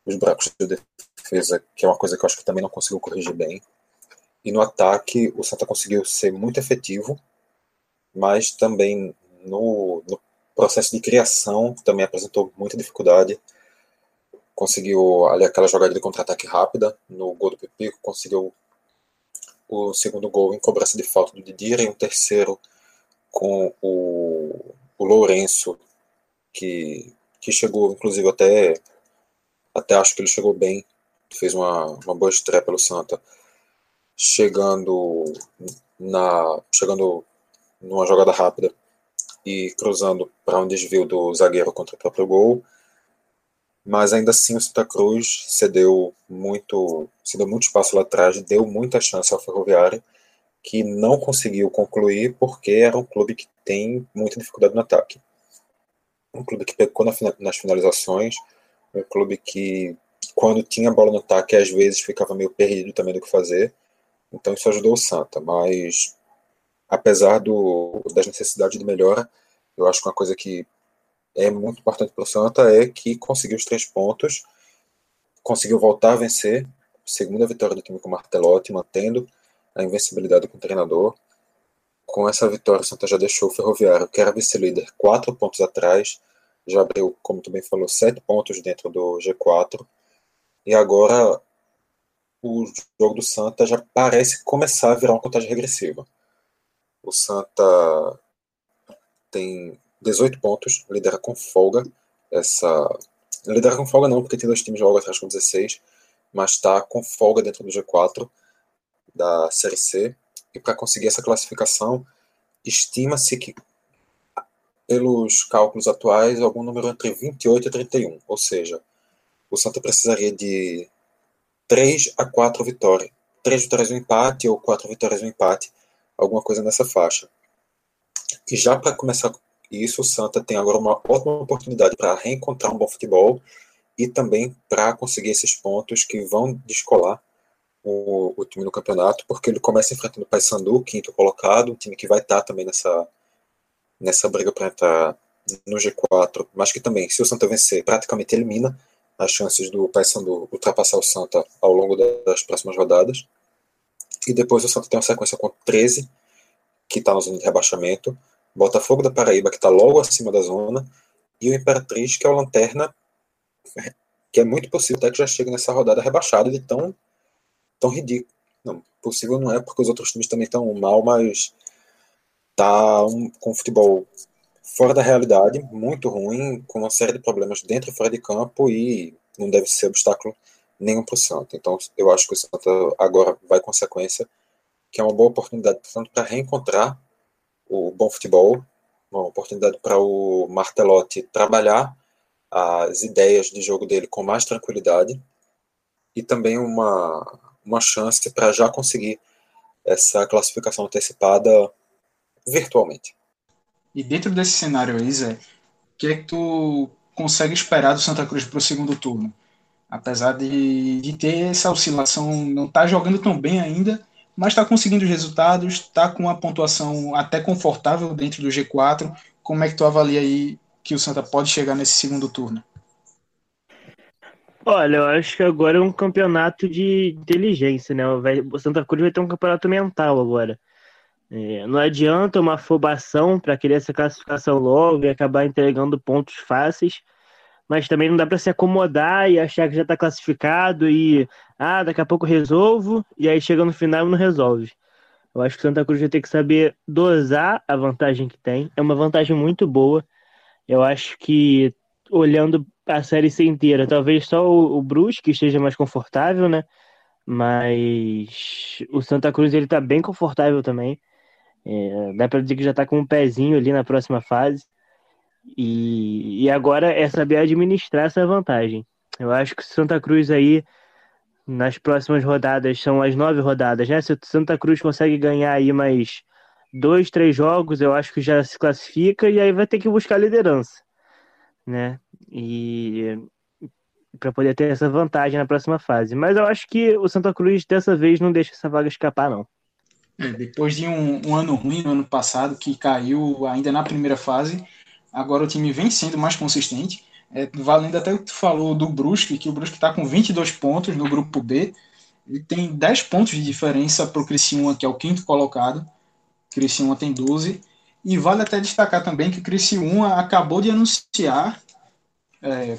os buracos de defesa, que é uma coisa que eu acho que também não conseguiu corrigir bem. E no ataque, o Santa conseguiu ser muito efetivo, mas também no, no processo de criação também apresentou muita dificuldade conseguiu ali aquela jogada de contra-ataque rápida no gol do Pipico, conseguiu o segundo gol em cobrança de falta do Didier e um terceiro com o, o Lourenço, que, que chegou, inclusive, até, até acho que ele chegou bem, fez uma, uma boa estreia pelo Santa, chegando na chegando numa jogada rápida e cruzando para um desvio do zagueiro contra o próprio gol mas ainda assim o Santa Cruz cedeu muito, cedeu muito espaço lá atrás, deu muita chance ao Ferroviário, que não conseguiu concluir porque era um clube que tem muita dificuldade no ataque. um clube que pecou nas finalizações, um clube que, quando tinha bola no ataque, às vezes ficava meio perdido também do que fazer. Então isso ajudou o Santa, mas apesar do, das necessidades de melhora, eu acho que uma coisa que é muito importante para o Santa é que conseguiu os três pontos, conseguiu voltar a vencer, segunda vitória do time com o Martelotti, mantendo a invencibilidade com o treinador. Com essa vitória, o Santa já deixou o Ferroviário, que era vice-líder, quatro pontos atrás, já abriu, como tu bem falou, sete pontos dentro do G4. E agora o jogo do Santa já parece começar a virar uma contagem regressiva. O Santa tem 18 pontos, lidera com folga. Essa lidera com folga não, porque tem dois times logo atrás com 16, mas está com folga dentro do G4 da Série C. E para conseguir essa classificação, estima-se que, pelos cálculos atuais, algum número entre 28 e 31. Ou seja, o Santa precisaria de 3 a 4 vitórias. 3 vitórias um empate, ou 4 vitórias um empate, alguma coisa nessa faixa. E já para começar isso, o Santa tem agora uma ótima oportunidade para reencontrar um bom futebol e também para conseguir esses pontos que vão descolar o, o, time no campeonato, porque ele começa enfrentando o Paysandu, quinto colocado, um time que vai estar também nessa, nessa briga para entrar no G4, mas que também, se o Santa vencer, praticamente elimina as chances do Paysandu ultrapassar o Santa ao longo das próximas rodadas. E depois o Santa tem uma sequência com 13, que está na zona de rebaixamento, Botafogo da Paraíba, que está logo acima da zona, e o Imperatriz, que é o Lanterna, que é muito possível até que já chegue nessa rodada rebaixado de tão, tão ridículo. Não, possível não é, porque os outros times também estão mal, mas tá um, com futebol fora da realidade, muito ruim, com uma série de problemas dentro e fora de campo, e não deve ser obstáculo nenhum para o Santa. Então, eu acho que o Santa agora vai com sequência, que é uma boa oportunidade, portanto, para reencontrar o bom futebol, uma oportunidade para o Martelotti trabalhar as ideias de jogo dele com mais tranquilidade e também uma, uma chance para já conseguir essa classificação antecipada virtualmente. E dentro desse cenário aí, Zé, o que é que tu consegue esperar do Santa Cruz para o segundo turno? Apesar de, de ter essa oscilação, não tá jogando tão bem ainda, mas está conseguindo os resultados, está com uma pontuação até confortável dentro do G4. Como é que tu avalia aí que o Santa pode chegar nesse segundo turno? Olha, eu acho que agora é um campeonato de inteligência, né? O Santa Cruz vai ter um campeonato mental agora. É, não adianta uma afobação para querer essa classificação logo e acabar entregando pontos fáceis mas também não dá para se acomodar e achar que já está classificado e ah, daqui a pouco resolvo, e aí chega no final e não resolve. Eu acho que o Santa Cruz vai ter que saber dosar a vantagem que tem. É uma vantagem muito boa. Eu acho que olhando a série C inteira, talvez só o, o Brusque esteja mais confortável, né? Mas o Santa Cruz ele tá bem confortável também. É, dá para dizer que já está com um pezinho ali na próxima fase. E, e agora é saber administrar essa vantagem. Eu acho que Santa Cruz aí, nas próximas rodadas, são as nove rodadas, né? Se Santa Cruz consegue ganhar aí mais dois, três jogos, eu acho que já se classifica e aí vai ter que buscar liderança, né? E para poder ter essa vantagem na próxima fase. Mas eu acho que o Santa Cruz dessa vez não deixa essa vaga escapar, não. É, depois de um, um, ano ruim no ano passado, que caiu ainda na primeira fase, Agora o time vem sendo mais consistente. É, valendo até o que tu falou do Brusque, que o Brusque está com 22 pontos no grupo B. Ele tem 10 pontos de diferença para o Criciúma, que é o quinto colocado. Criciúma tem 12. E vale até destacar também que o Criciúma acabou de anunciar, é,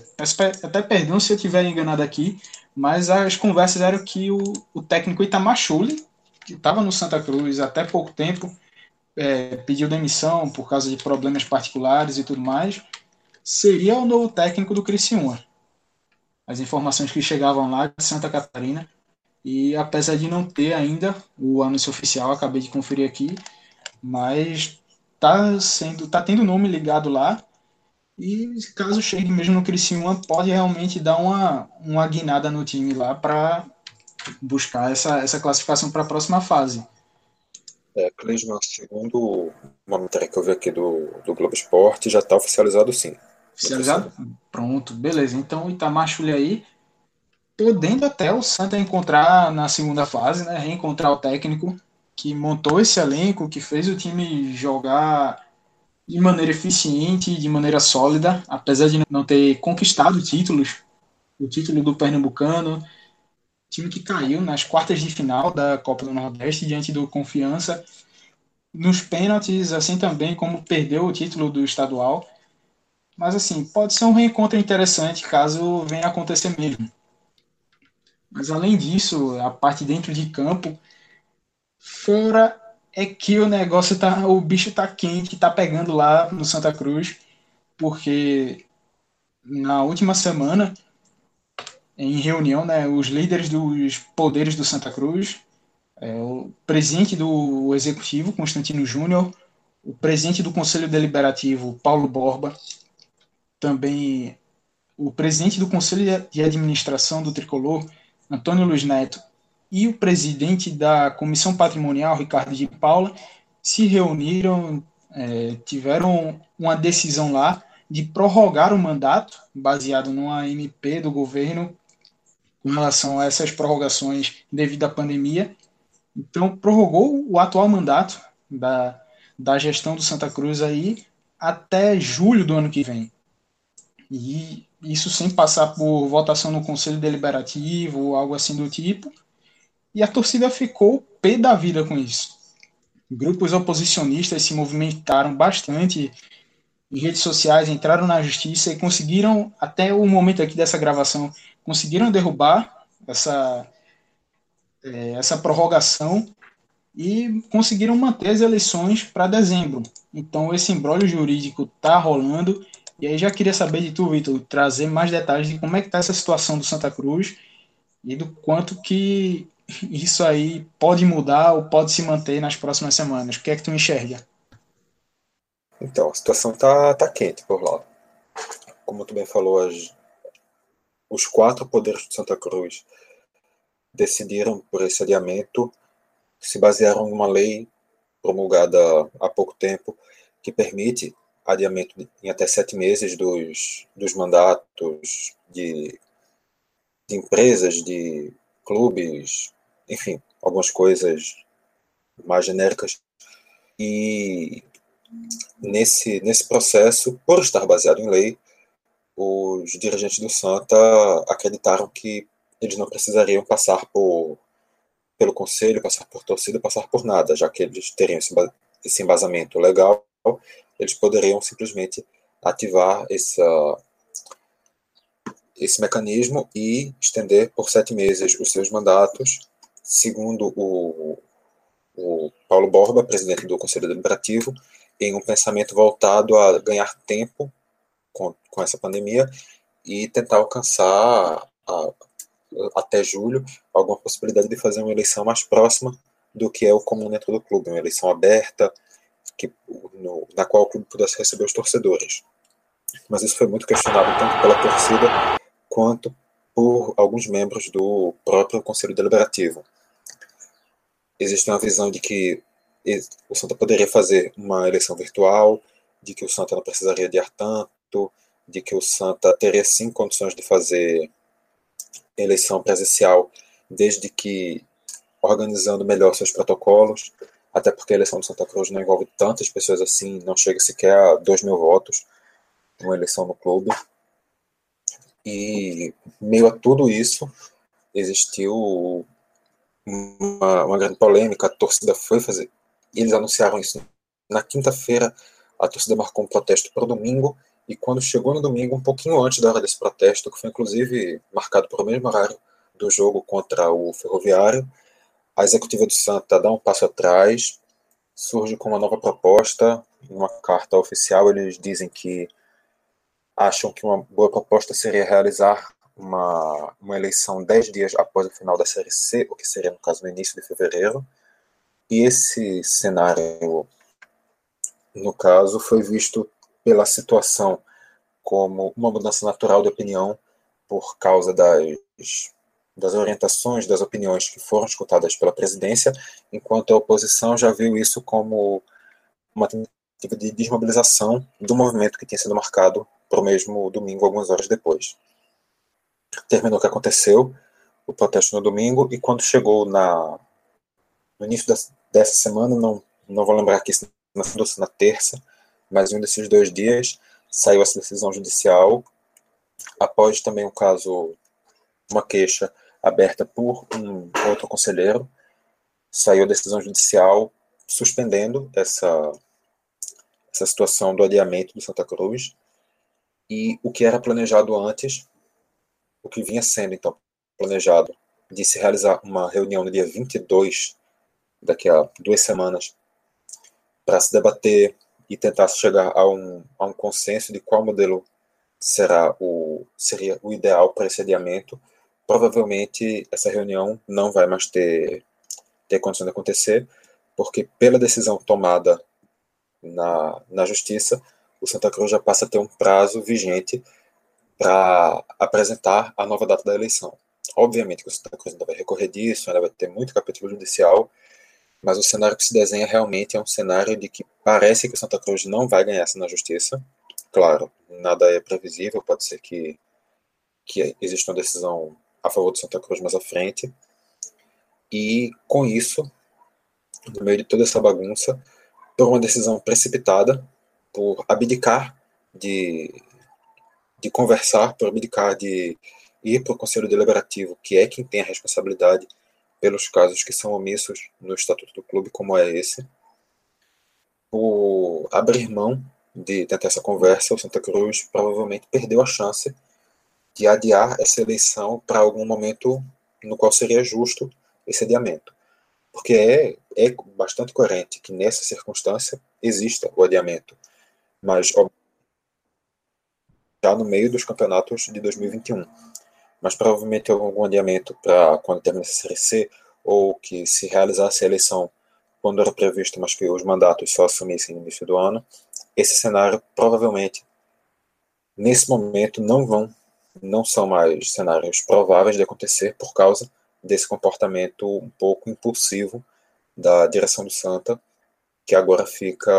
até perdão se eu estiver enganado aqui, mas as conversas eram que o, o técnico Itamachule, que estava no Santa Cruz até pouco tempo, é, pediu demissão por causa de problemas particulares e tudo mais, seria o novo técnico do Criciúma. As informações que chegavam lá de Santa Catarina. E apesar de não ter ainda o anúncio oficial, acabei de conferir aqui, mas tá sendo, tá tendo nome ligado lá. E caso chegue mesmo no Criciúma, pode realmente dar uma, uma guinada no time lá para buscar essa, essa classificação para a próxima fase. É, Clisman, segundo uma matéria que eu vi aqui do, do Globo Esporte, já está oficializado sim. Oficializado? Pronto, beleza. Então Itamar aí, podendo até o Santa encontrar na segunda fase, né? Reencontrar o técnico que montou esse elenco, que fez o time jogar de maneira eficiente, de maneira sólida, apesar de não ter conquistado títulos, o título do Pernambucano, time que caiu nas quartas de final da Copa do Nordeste diante do Confiança, nos pênaltis, assim também como perdeu o título do estadual. Mas assim, pode ser um reencontro interessante caso venha acontecer mesmo. Mas além disso, a parte dentro de campo, fora é que o negócio tá, o bicho tá quente, tá pegando lá no Santa Cruz, porque na última semana, em reunião, né, os líderes dos poderes do Santa Cruz, é, o presidente do executivo, Constantino Júnior, o presidente do Conselho Deliberativo, Paulo Borba, também o presidente do Conselho de Administração do Tricolor, Antônio Luiz Neto, e o presidente da Comissão Patrimonial, Ricardo de Paula, se reuniram, é, tiveram uma decisão lá de prorrogar o mandato, baseado numa MP do governo, com relação a essas prorrogações devido à pandemia. Então, prorrogou o atual mandato da, da gestão do Santa Cruz aí até julho do ano que vem. E isso sem passar por votação no Conselho Deliberativo ou algo assim do tipo. E a torcida ficou pé da vida com isso. Grupos oposicionistas se movimentaram bastante em redes sociais, entraram na justiça e conseguiram, até o momento aqui dessa gravação, conseguiram derrubar essa, é, essa prorrogação e conseguiram manter as eleições para dezembro. Então esse embrólio jurídico está rolando e aí já queria saber de tu, Vitor, trazer mais detalhes de como é que está essa situação do Santa Cruz e do quanto que isso aí pode mudar ou pode se manter nas próximas semanas. O que é que tu enxerga? Então, a situação tá, tá quente por lá. Como tu bem falou, as, os quatro poderes de Santa Cruz decidiram por esse adiamento, se basearam em uma lei promulgada há pouco tempo que permite adiamento em até sete meses dos, dos mandatos de, de empresas, de clubes, enfim, algumas coisas mais genéricas. E nesse, nesse processo, por estar baseado em lei, os dirigentes do Santa acreditaram que eles não precisariam passar por, pelo conselho, passar por torcida, passar por nada, já que eles teriam esse embasamento legal eles poderiam simplesmente ativar essa, esse mecanismo e estender por sete meses os seus mandatos, segundo o, o Paulo Borba, presidente do Conselho Deliberativo, em um pensamento voltado a ganhar tempo com, com essa pandemia e tentar alcançar a, até julho alguma possibilidade de fazer uma eleição mais próxima do que é o comum dentro do clube, uma eleição aberta, que, no, na qual o clube pudesse receber os torcedores. Mas isso foi muito questionado tanto pela torcida quanto por alguns membros do próprio Conselho Deliberativo. Existe uma visão de que o Santa poderia fazer uma eleição virtual, de que o Santa não precisaria adiar tanto, de que o Santa teria sim condições de fazer eleição presencial, desde que organizando melhor seus protocolos até porque a eleição do Santa Cruz não envolve tantas pessoas assim, não chega sequer a 2 mil votos uma eleição no clube. E, meio a tudo isso, existiu uma, uma grande polêmica, a torcida foi fazer, eles anunciaram isso na quinta-feira, a torcida marcou um protesto para o domingo, e quando chegou no domingo, um pouquinho antes da hora desse protesto, que foi inclusive marcado para o mesmo horário do jogo contra o Ferroviário, a executiva do Santa dá um passo atrás, surge com uma nova proposta, uma carta oficial, eles dizem que acham que uma boa proposta seria realizar uma, uma eleição dez dias após o final da Série C, o que seria, no caso, no início de fevereiro. E esse cenário, no caso, foi visto pela situação como uma mudança natural de opinião por causa das das orientações, das opiniões que foram escutadas pela presidência, enquanto a oposição já viu isso como uma tentativa de desmobilização do movimento que tinha sido marcado para o mesmo domingo, algumas horas depois. Terminou o que aconteceu, o protesto no domingo, e quando chegou na, no início dessa semana, não, não vou lembrar aqui se na, na terça, mas um desses dois dias saiu essa decisão judicial, após também um caso, uma queixa aberta por um outro conselheiro, saiu a decisão judicial suspendendo essa, essa situação do adiamento do Santa Cruz, e o que era planejado antes, o que vinha sendo então planejado de se realizar uma reunião no dia 22, daqui a duas semanas, para se debater e tentar chegar a um, a um consenso de qual modelo será o, seria o ideal para esse adiamento. Provavelmente essa reunião não vai mais ter, ter condição de acontecer, porque pela decisão tomada na, na Justiça, o Santa Cruz já passa a ter um prazo vigente para apresentar a nova data da eleição. Obviamente que o Santa Cruz ainda vai recorrer disso, ainda vai ter muito capítulo judicial, mas o cenário que se desenha realmente é um cenário de que parece que Santa Cruz não vai ganhar essa na justiça. Claro, nada é previsível, pode ser que, que exista uma decisão a favor do Santa Cruz mais à frente. E com isso, no meio de toda essa bagunça, por uma decisão precipitada, por abdicar de, de conversar, por abdicar de ir para o Conselho Deliberativo, que é quem tem a responsabilidade pelos casos que são omissos no Estatuto do Clube, como é esse, por abrir mão de tentar essa conversa, o Santa Cruz provavelmente perdeu a chance de adiar essa eleição para algum momento no qual seria justo esse adiamento. Porque é, é bastante coerente que nessa circunstância exista o adiamento, mas já no meio dos campeonatos de 2021 mas provavelmente algum adiamento para quando terminasse a Série C, ou que se realizasse a eleição quando era previsto, mas que os mandatos só assumissem no início do ano, esse cenário provavelmente, nesse momento, não vão, não são mais cenários prováveis de acontecer por causa desse comportamento um pouco impulsivo da direção do Santa, que agora fica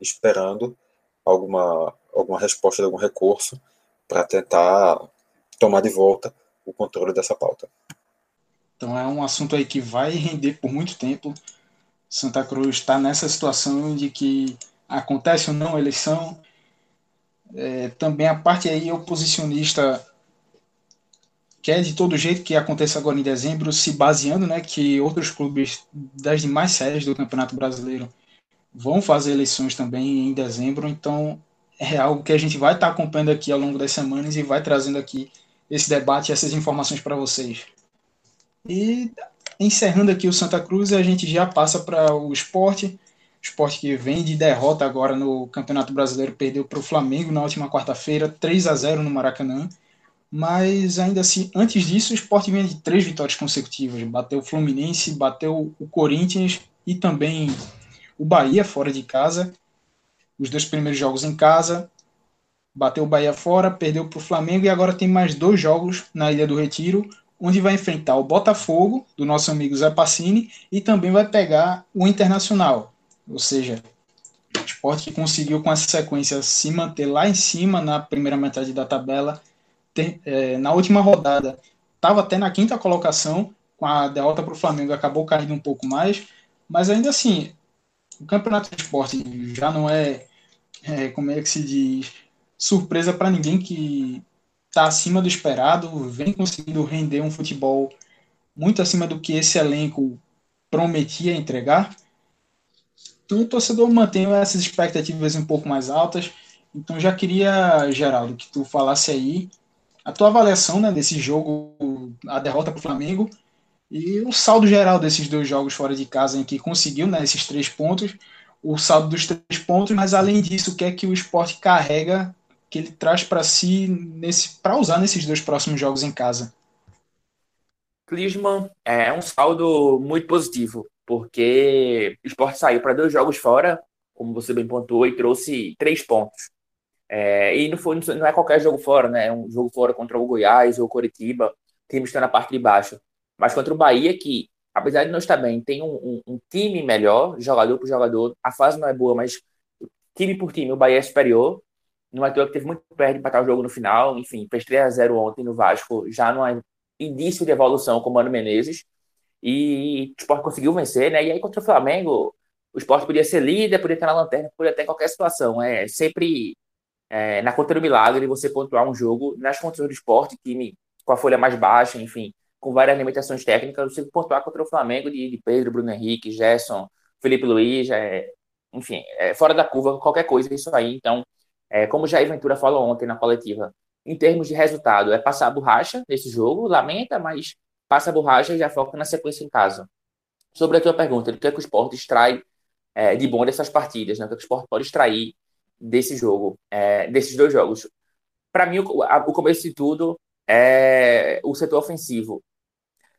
esperando alguma, alguma resposta de algum recurso para tentar tomar de volta o controle dessa pauta. Então é um assunto aí que vai render por muito tempo. Santa Cruz está nessa situação de que acontece ou não eleição. É, também a parte aí oposicionista quer de todo jeito que aconteça agora em dezembro, se baseando né, que outros clubes das demais séries do Campeonato Brasileiro vão fazer eleições também em dezembro. Então é algo que a gente vai estar acompanhando aqui ao longo das semanas e vai trazendo aqui esse debate, essas informações para vocês. E encerrando aqui o Santa Cruz, a gente já passa para o esporte. Esporte que vem de derrota agora no Campeonato Brasileiro, perdeu para o Flamengo na última quarta-feira, 3 a 0 no Maracanã. Mas ainda assim, antes disso, o esporte vem de três vitórias consecutivas. Bateu o Fluminense, bateu o Corinthians e também o Bahia fora de casa. Os dois primeiros jogos em casa, bateu o Bahia fora, perdeu para o Flamengo e agora tem mais dois jogos na Ilha do Retiro, onde vai enfrentar o Botafogo, do nosso amigo Zé Passini, e também vai pegar o Internacional. Ou seja, o esporte que conseguiu com essa sequência se manter lá em cima na primeira metade da tabela, ter, é, na última rodada estava até na quinta colocação, com a derrota para o Flamengo acabou caindo um pouco mais, mas ainda assim, o campeonato de esporte já não é, é como é que se diz, surpresa para ninguém que está acima do esperado, vem conseguindo render um futebol muito acima do que esse elenco prometia entregar. Então o torcedor mantém essas expectativas um pouco mais altas. Então já queria, Geraldo, que tu falasse aí a tua avaliação né, desse jogo, a derrota para o Flamengo, e o saldo geral desses dois jogos fora de casa em que conseguiu né, esses três pontos, o saldo dos três pontos, mas além disso, o que é que o esporte carrega que ele traz para si nesse para usar nesses dois próximos jogos em casa? Klinsmann é um saldo muito positivo, porque o esporte saiu para dois jogos fora, como você bem pontuou, e trouxe três pontos. É, e não, foi, não é qualquer jogo fora, né? É um jogo fora contra o Goiás ou o Coritiba, time está na parte de baixo. Mas contra o Bahia, que, apesar de não estar bem, tem um, um, um time melhor, jogador por jogador. A fase não é boa, mas time por time, o Bahia é superior. Não é que teve muito perto de empatar o jogo no final, enfim, fez 3 a 0 ontem no Vasco, já no início de evolução com o Mano Menezes. E o Sport conseguiu vencer, né? E aí contra o Flamengo, o Sport podia ser líder, podia estar na lanterna, podia ter qualquer situação. É sempre é, na conta do milagre você pontuar um jogo nas condições do esporte, time com a folha mais baixa, enfim, com várias limitações técnicas, você pontuar contra o Flamengo de, de Pedro, Bruno Henrique, Gerson, Felipe Luiz, é, enfim, é fora da curva, qualquer coisa isso aí. Então, é, como Jair Ventura falou ontem na coletiva, em termos de resultado, é passar a borracha nesse jogo, lamenta, mas passa a borracha e já foca na sequência em casa. Sobre a tua pergunta, o que é que o esporte extrai é, de bom dessas partidas, né? o que, é que o esporte pode extrair desse jogo, é, desses dois jogos? Para mim, o, a, o começo de tudo é o setor ofensivo.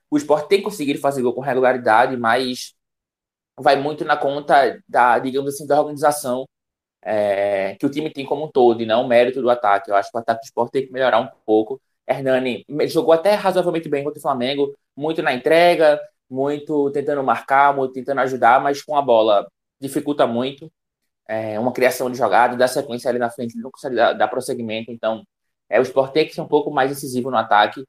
O esporte tem conseguido fazer gol com regularidade, mas vai muito na conta da, digamos assim, da organização é, que o time tem como um todo, e não o mérito do ataque. Eu acho que o ataque do esporte tem que melhorar um pouco. Hernani jogou até razoavelmente bem contra o Flamengo, muito na entrega, muito tentando marcar, muito tentando ajudar, mas com a bola dificulta muito. É, uma criação de jogada, dar sequência ali na frente, não consegue dar, dar prosseguimento. Então, é, o esporte tem que ser um pouco mais decisivo no ataque.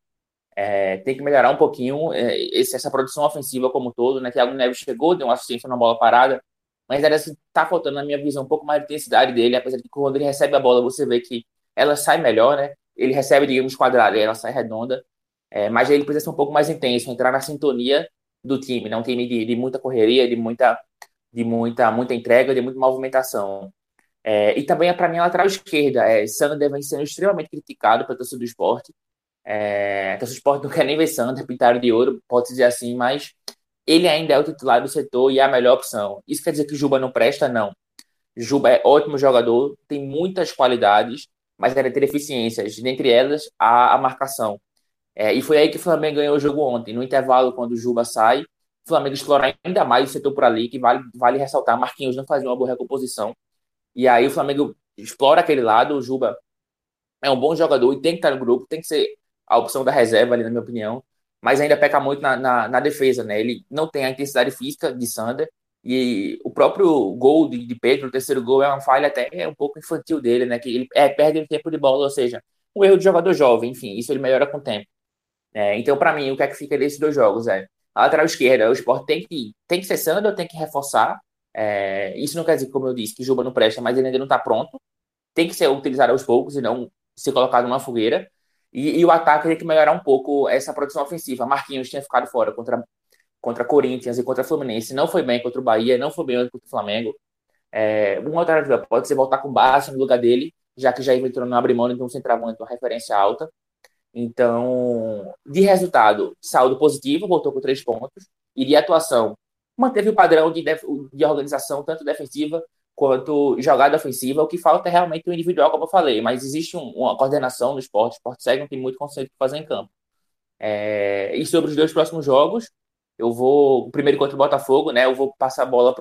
É, tem que melhorar um pouquinho é, esse, essa produção ofensiva como um todo, né? Thiago Neves chegou, deu uma assistência na bola parada, mas era assim, tá faltando na minha visão um pouco mais de intensidade dele, apesar de que quando ele recebe a bola, você vê que ela sai melhor, né? Ele recebe, digamos, quadrada e ela sai redonda, é, mas ele precisa ser um pouco mais intenso, entrar na sintonia do time, né? Um time de, de muita correria, de muita, de muita, muita entrega, de muita movimentação. É, e também, para mim, a lateral esquerda, é, Sander vem sendo extremamente criticado pela torcida do esporte. É, a torcida do esporte não quer nem ver Sander pintado de ouro, pode dizer assim, mas ele ainda é o titular do setor e é a melhor opção. Isso quer dizer que Juba não presta? Não. Juba é ótimo jogador, tem muitas qualidades, mas ainda tem deficiências, dentre elas a, a marcação. É, e foi aí que o Flamengo ganhou o jogo ontem. No intervalo, quando o Juba sai, o Flamengo explora ainda mais o setor por ali, que vale, vale ressaltar. Marquinhos não fazia uma boa recomposição. E aí o Flamengo explora aquele lado. O Juba é um bom jogador e tem que estar no grupo, tem que ser a opção da reserva ali, na minha opinião mas ainda peca muito na, na, na, defesa, né? Ele não tem a intensidade física de Sander, e o próprio gol de, de Pedro, o terceiro gol, é uma falha até um pouco infantil dele, né? Que ele é, perde tempo de bola, ou seja, um erro de jogador jovem, enfim, isso ele melhora com o tempo. É, então, para mim, o que é que fica desses dois jogos? É, a lateral esquerda, o esporte tem que, tem que ser Sander, tem que reforçar. É, isso não quer dizer, como eu disse, que Juba não presta, mas ele ainda não está pronto. Tem que ser utilizado aos poucos e não ser colocado numa fogueira. E, e, o ataque tem que melhorar um pouco essa produção ofensiva. Marquinhos tinha ficado fora contra, contra Corinthians e contra Fluminense. Não foi bem contra o Bahia, não foi bem contra o Flamengo. É, uma alternativa pode ser voltar com o no lugar dele, já que já entrou no abre mão, então um centroavante, uma referência alta. Então, de resultado, saldo positivo, voltou com três pontos. E de atuação, manteve o padrão de, de organização, tanto defensiva quanto jogada ofensiva. O que falta é realmente o individual, como eu falei, mas existe um, uma coordenação no esporte. O esporte segue, não tem muito conceito para fazer em campo. É, e sobre os dois próximos jogos, eu vou, primeiro contra o Botafogo, né? Eu vou passar a bola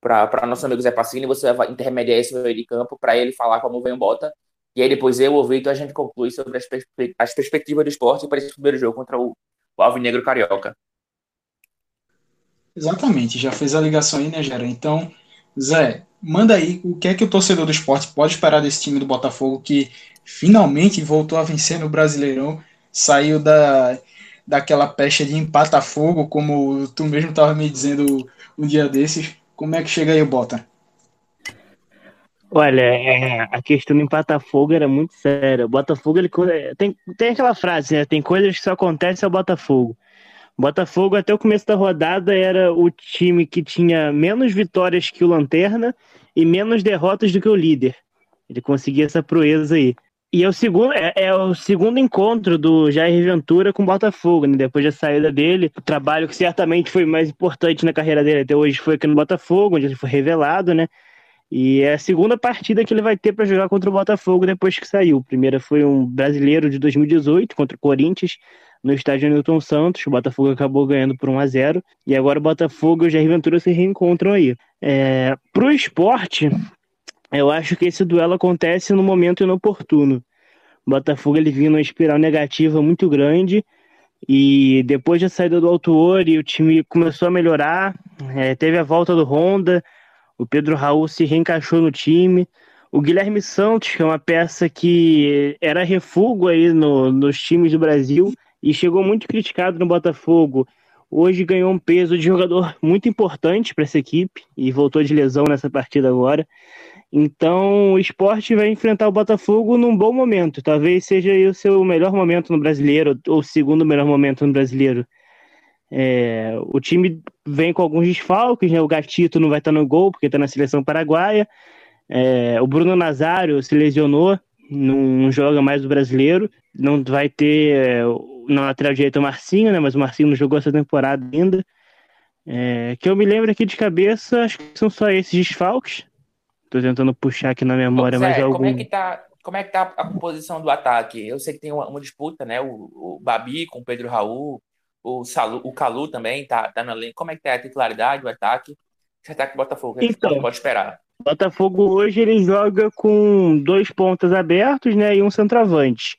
para nosso amigo Zé Passini, você vai intermediar esse meio de campo para ele falar como vem o Bota. E aí depois eu, o Vitor, a gente conclui sobre as, as perspectivas do esporte para esse primeiro jogo contra o, o Alvinegro Carioca. Exatamente, já fez a ligação aí, né, Gera? Então, Zé, manda aí o que é que o torcedor do esporte pode esperar desse time do Botafogo que finalmente voltou a vencer no Brasileirão, saiu da, daquela pecha de empata-fogo, como tu mesmo estava me dizendo um dia desses. Como é que chega aí o Bota? Olha, é, a questão do empata-fogo era muito séria. O Botafogo, ele tem, tem aquela frase, né? Tem coisas que só acontecem ao Botafogo. Botafogo, até o começo da rodada, era o time que tinha menos vitórias que o Lanterna e menos derrotas do que o líder. Ele conseguia essa proeza aí. E é o segundo, é, é, o segundo encontro do Jair Ventura com o Botafogo, né? Depois da saída dele, o trabalho que certamente foi mais importante na carreira dele até hoje foi aqui no Botafogo, onde ele foi revelado, né? E é a segunda partida que ele vai ter para jogar contra o Botafogo depois que saiu. A primeira foi um brasileiro de 2018 contra o Corinthians, no estádio Newton Santos. O Botafogo acabou ganhando por 1 a 0 E agora o Botafogo e o Jair Ventura se reencontram aí. É, Para o esporte, eu acho que esse duelo acontece no momento inoportuno. O Botafogo ele vinha numa espiral negativa muito grande. E depois da saída do Autuori, o time começou a melhorar. É, teve a volta do Honda. O Pedro Raul se reencaixou no time. O Guilherme Santos, que é uma peça que era refugo aí no, nos times do Brasil e chegou muito criticado no Botafogo. Hoje ganhou um peso de jogador muito importante para essa equipe e voltou de lesão nessa partida agora. Então o esporte vai enfrentar o Botafogo num bom momento. Talvez seja o seu melhor momento no brasileiro, ou segundo melhor momento no brasileiro. É, o time vem com alguns desfalques, né? O Gatito não vai estar no gol porque está na seleção paraguaia. É, o Bruno Nazário se lesionou, não joga mais o brasileiro. Não vai ter é, na lateral direita o Marcinho, né? Mas o Marcinho não jogou essa temporada ainda. É, que eu me lembro aqui de cabeça, acho que são só esses desfalques. Tô tentando puxar aqui na memória Zé, mais algum. Como é que tá, como é que tá a composição do ataque? Eu sei que tem uma, uma disputa, né? O, o, Babi com o Pedro Raul, o, Salu, o Calu também tá, tá na linha. Como é que tá a titularidade, o ataque? Esse ataque do Botafogo, o que Então. pode esperar? Botafogo hoje ele joga com dois pontas abertos, né, e um centroavante.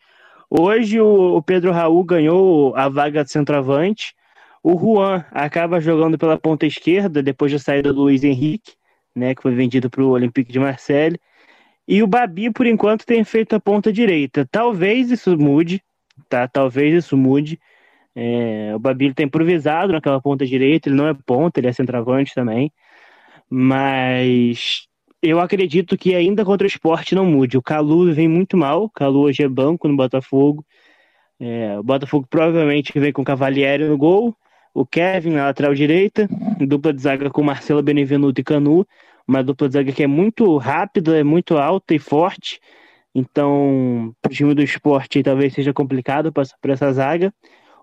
Hoje o, Pedro Raul ganhou a vaga de centroavante. O Juan acaba jogando pela ponta esquerda depois da saída do Luiz Henrique, né, que foi vendido para o Olympique de Marseille. E o Babi, por enquanto, tem feito a ponta direita. Talvez isso mude, tá? Talvez isso mude. É, o Babi ele tá improvisado naquela ponta direita, ele não é ponta, ele é centroavante também. Mas eu acredito que ainda contra o esporte não mude. O Calu vem muito mal. O Calu hoje é banco no Botafogo. É, o Botafogo provavelmente vem com o Cavalieri no gol. O Kevin na lateral direita. Dupla de zaga com Marcelo Benevenuto e Canu. Uma dupla de zaga que é muito rápida, é muito alta e forte. Então, para o time do esporte talvez seja complicado passar por essa zaga.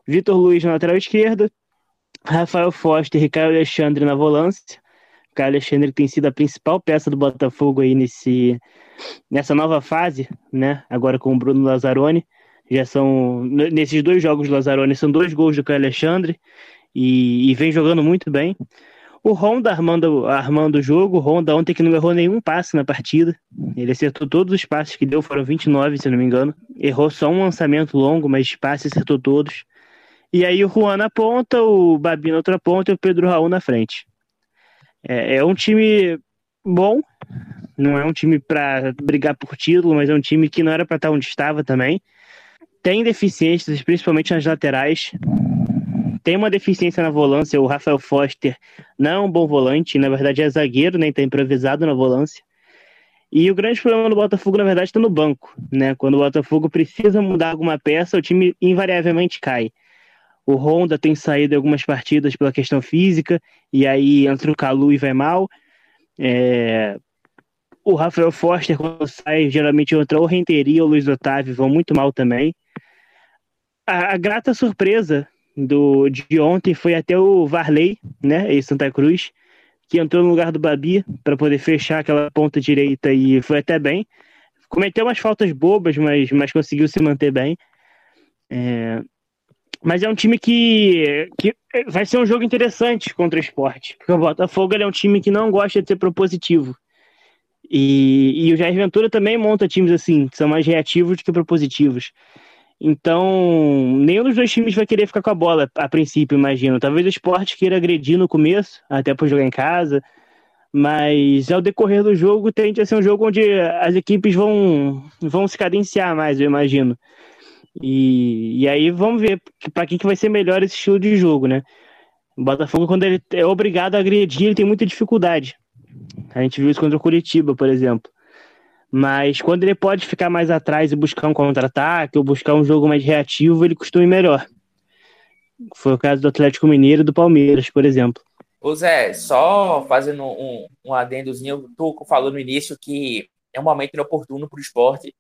Vitor Luiz na lateral esquerda. Rafael Foster e Caio Alexandre na volância. Caio Alexandre tem sido a principal peça do Botafogo aí nesse, nessa nova fase, né? Agora com o Bruno Lazzaroni. Já são, nesses dois jogos do Lazzaroni, são dois gols do Caio Alexandre e, e vem jogando muito bem. O Honda armando, armando o jogo. O Honda ontem que não errou nenhum passe na partida. Ele acertou todos os passes que deu, foram 29, se não me engano. Errou só um lançamento longo, mas passes acertou todos. E aí o Juan na ponta, o Babi na outra ponta e o Pedro Raul na frente. É, é um time bom, não é um time para brigar por título, mas é um time que não era para estar onde estava também. Tem deficiências, principalmente nas laterais. Tem uma deficiência na volância. O Rafael Foster não é um bom volante, na verdade é zagueiro, nem né, está improvisado na volância. E o grande problema do Botafogo, na verdade, está no banco. Né? Quando o Botafogo precisa mudar alguma peça, o time invariavelmente cai. O Honda tem saído algumas partidas pela questão física, e aí entra o Calu e vai mal. É... O Rafael Foster, quando sai, geralmente entra o Renteria ou o Luiz Otávio, vão muito mal também. A, a grata surpresa do, de ontem foi até o Varley, né, em Santa Cruz, que entrou no lugar do Babi para poder fechar aquela ponta direita e foi até bem. Cometeu umas faltas bobas, mas, mas conseguiu se manter bem. É, mas é um time que, que vai ser um jogo interessante contra o esporte. Porque o Botafogo é um time que não gosta de ser propositivo. E, e o Jair Ventura também monta times assim, que são mais reativos do que propositivos. Então, nenhum dos dois times vai querer ficar com a bola, a princípio, imagino. Talvez o esporte queira agredir no começo, até por jogar em casa. Mas ao decorrer do jogo, tende a ser um jogo onde as equipes vão, vão se cadenciar mais, eu imagino. E, e aí vamos ver para quem que vai ser melhor esse estilo de jogo, né? O Botafogo, quando ele é obrigado a agredir, ele tem muita dificuldade. A gente viu isso contra o Curitiba, por exemplo. Mas quando ele pode ficar mais atrás e buscar um contra-ataque ou buscar um jogo mais reativo, ele costuma ir melhor. Foi o caso do Atlético Mineiro e do Palmeiras, por exemplo. Ô Zé, só fazendo um, um adendozinho, tu falou no início que é um momento inoportuno para o esporte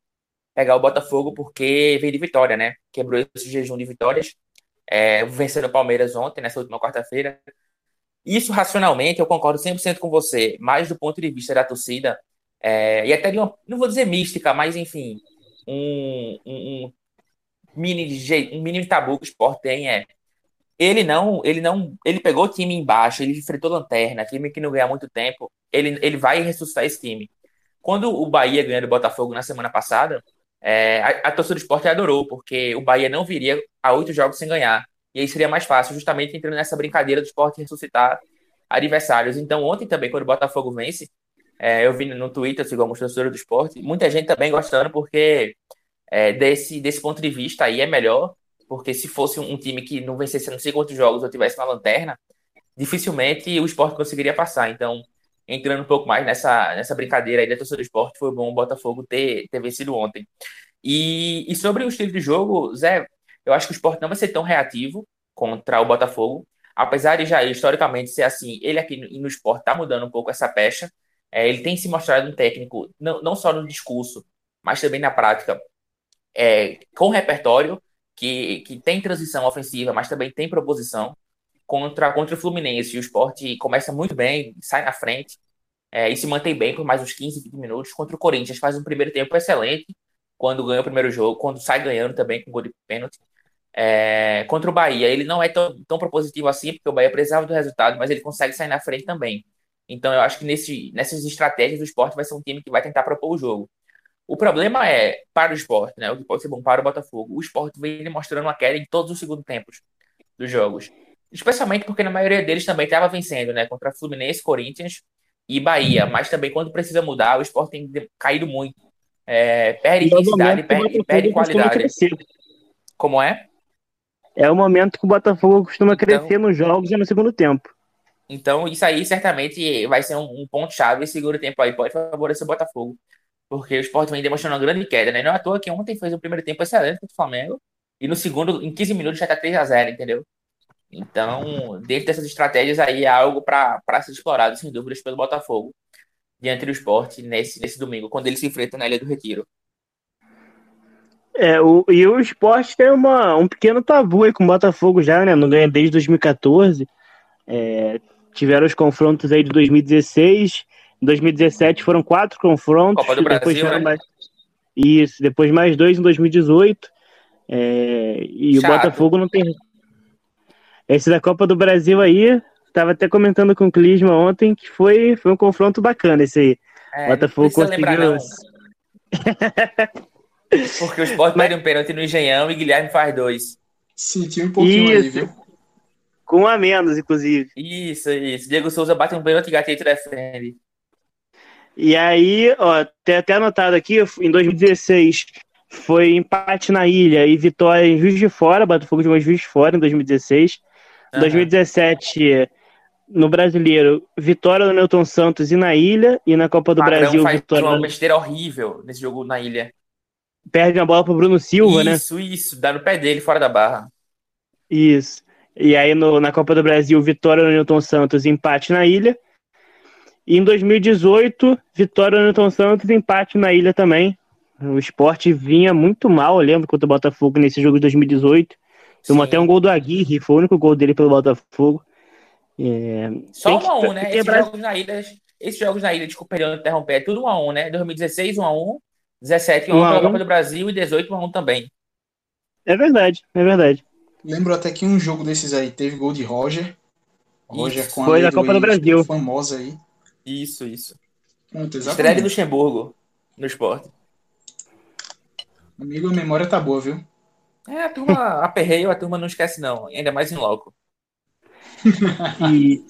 pegar o Botafogo porque veio de vitória, né? Quebrou esse jejum de vitórias. É, o Palmeiras ontem, nessa última quarta-feira. Isso, racionalmente, eu concordo 100% com você, mais do ponto de vista da torcida, é, e até de uma, não vou dizer mística, mas enfim, um, um, um mini, um mini tabu que o Sport tem é ele não, ele não, ele pegou o time embaixo, ele enfrentou lanterna, time que não ganha muito tempo, ele, ele vai ressuscitar esse time. Quando o Bahia ganhou do Botafogo na semana passada, é, a, a torcida do esporte adorou, porque o Bahia não viria a oito jogos sem ganhar. E aí seria mais fácil, justamente entrando nessa brincadeira do esporte ressuscitar adversários. Então, ontem também, quando o Botafogo vence, É, eu vi no Twitter, sigo alguns torcedores do esporte, muita gente também gostando, porque é, desse, desse ponto de vista aí é melhor, porque se fosse um time que não vencesse não sei quantos jogos ou tivesse na lanterna, dificilmente o esporte conseguiria passar. Então, entrando um pouco mais nessa, nessa brincadeira aí da torcida do esporte, foi bom o Botafogo ter, ter vencido ontem. E, e sobre o estilo de jogo, Zé, eu acho que o esporte não vai ser tão reativo contra o Botafogo, apesar de já historicamente ser assim, ele aqui no, no esporte tá mudando um pouco essa pecha. É, ele tem se mostrado um técnico, não, não só no discurso, mas também na prática, é, com repertório, que, que tem transição ofensiva, mas também tem proposição. Contra, contra o Fluminense, o esporte começa muito bem, sai na frente é, e se mantém bem por mais uns 15, 20 minutos. Contra o Corinthians, faz um primeiro tempo excelente, quando ganha o primeiro jogo, quando sai ganhando também com gol de pênalti. É, contra o Bahia, ele não é tão, tão propositivo assim, porque o Bahia precisava do resultado, mas ele consegue sair na frente também. Então eu acho que nesse, nessas estratégias do esporte vai ser um time que vai tentar propor o jogo. O problema é, para o esporte, né? O que pode ser bom para o Botafogo. O esporte vem demonstrando uma queda em todos os segundos tempos dos jogos. Especialmente porque na maioria deles também estava vencendo, né? Contra Fluminense, Corinthians e Bahia. Mas também quando precisa mudar, o esporte tem caído muito. É, perde intensidade, perde, perde qualidade. Como é? É o momento que o Botafogo costuma então, crescer nos jogos e no segundo tempo. Então, isso aí certamente vai ser um, um ponto-chave. Esse segundo tempo aí pode favorecer o Botafogo. Porque o Sport vem demonstrando uma grande queda, né? Não é à toa que ontem fez o primeiro tempo excelente contra o Flamengo. E no segundo, em 15 minutos, já tá 3 a 0 entendeu? Então, dentro dessas estratégias aí, é algo para ser explorado, sem dúvidas, pelo Botafogo, diante do esporte, nesse, nesse domingo, quando ele se enfrenta na Ilha do Retiro. É, o, e o esporte tem uma, um pequeno tabu aí com o Botafogo já, né? Não ganha desde 2014. É, tiveram os confrontos aí de 2016. Em 2017 foram quatro confrontos. Copa do Brasil, né? mais... Isso, depois mais dois em 2018. É... E Chato. o Botafogo não tem. Esse da Copa do Brasil aí, tava até comentando com o Clisma ontem que foi, foi um confronto bacana esse aí. É, Botafogo conseguiu. Lembrar, Porque o Sport Mas... perde um pênalti no Engenhão e Guilherme faz dois. Sentiu um pouquinho isso. aí, viu? Com um a menos, inclusive. Isso, isso. Diego Souza bate um pênalti e Gatito defende. E aí, ó, tem até anotado aqui, em 2016 foi empate na ilha e vitória em Juiz de Fora, Botafogo de Juiz de Fora em 2016. Uhum. 2017, no Brasileiro, vitória do Newton Santos e na ilha, e na Copa do Padrão Brasil, faz vitória. uma besteira horrível nesse jogo na ilha perde a bola pro Bruno Silva, isso, né? Isso, isso, dá no pé dele, fora da barra. Isso. E aí no, na Copa do Brasil, vitória no Newton Santos, empate na ilha. E em 2018, vitória no Newton Santos, empate na ilha também. O esporte vinha muito mal, eu lembro, contra o Botafogo nesse jogo de 2018. Tomou até um gol do Aguirre, foi o único gol dele pelo Botafogo. É... Só um a um, né? Esses jogos na ilha, esses jogos na ilha, desculpa, interromper, é tudo um a um, né? 2016, um a um. 17 1 um pela Copa do Brasil e 18 1 também. É verdade, é verdade. Lembro até que um jogo desses aí teve gol de Roger. Roger isso. com a Foi na Copa do Brasil. Famosa aí. Isso, isso. Pronto, Estreia de Luxemburgo no esporte. Amigo, a memória tá boa, viu? É, a turma aperreio, a turma não esquece, não. Ainda mais em loco. e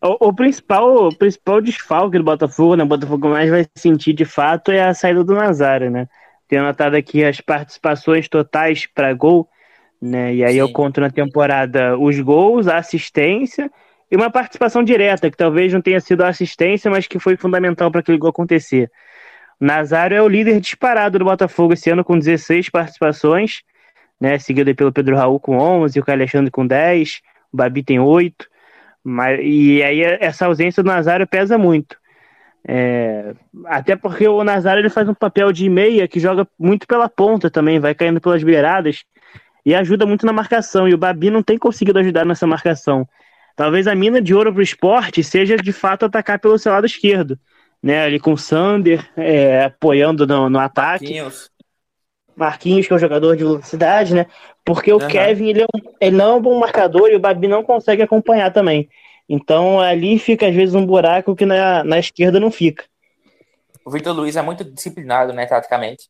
o, o, principal, o principal desfalque do Botafogo, né? O Botafogo mais vai sentir de fato é a saída do Nazário, né? Tenho notado aqui as participações totais para gol, né? E aí Sim. eu conto na temporada os gols, a assistência e uma participação direta, que talvez não tenha sido a assistência, mas que foi fundamental para aquele gol acontecer. O Nazário é o líder disparado do Botafogo esse ano com 16 participações, né? Seguido pelo Pedro Raul com 11, o Caio Alexandre com 10, o Babi tem 8. Mas, e aí essa ausência do Nazário pesa muito. É, até porque o Nazário ele faz um papel de meia que joga muito pela ponta também, vai caindo pelas beiradas e ajuda muito na marcação. E o Babi não tem conseguido ajudar nessa marcação. Talvez a mina de ouro para o esporte seja de fato atacar pelo seu lado esquerdo, né? Ali com o Sander é, apoiando no, no ataque. Marquinhos. Marquinhos, que é um jogador de velocidade, né? Porque o uhum. Kevin, ele, é um, ele não é um bom marcador e o Babi não consegue acompanhar também. Então ali fica às vezes um buraco que na, na esquerda não fica. O Vitor Luiz é muito disciplinado, né, taticamente.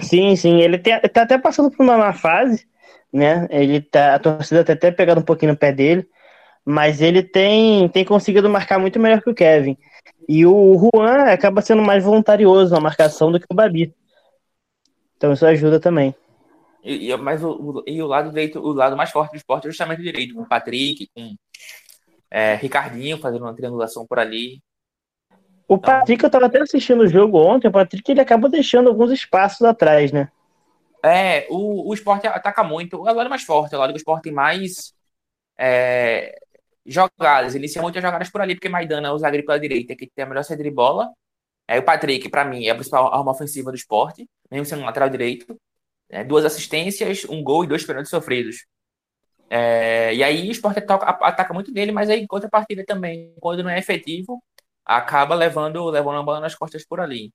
Sim, sim. Ele tem, tá até passando por uma má fase, né? Ele tá, a torcida tá até pegando um pouquinho no pé dele, mas ele tem, tem conseguido marcar muito melhor que o Kevin. E o Juan acaba sendo mais voluntarioso na marcação do que o Babi. Então isso ajuda também. E, e, mas o, o, e o lado direito, o lado mais forte do esporte é justamente o direito, com o Patrick, com é, Ricardinho fazendo uma triangulação por ali. O então... Patrick, eu tava até assistindo o jogo ontem, o Patrick ele acaba deixando alguns espaços atrás, né? É, o, o esporte ataca muito, é o lado mais forte, é o lado do esporte mais é, jogadas, inicia muitas jogadas por ali, porque Maidana usa a pela direita, que tem a melhor saída de bola. É, o Patrick, para mim, é a principal arma ofensiva do esporte, mesmo sendo um lateral direito. É, duas assistências, um gol e dois pênaltis sofridos. É, e aí o esporte ataca, ataca, muito dele, mas aí em contrapartida também, quando não é efetivo, acaba levando, levando a bola nas costas por ali.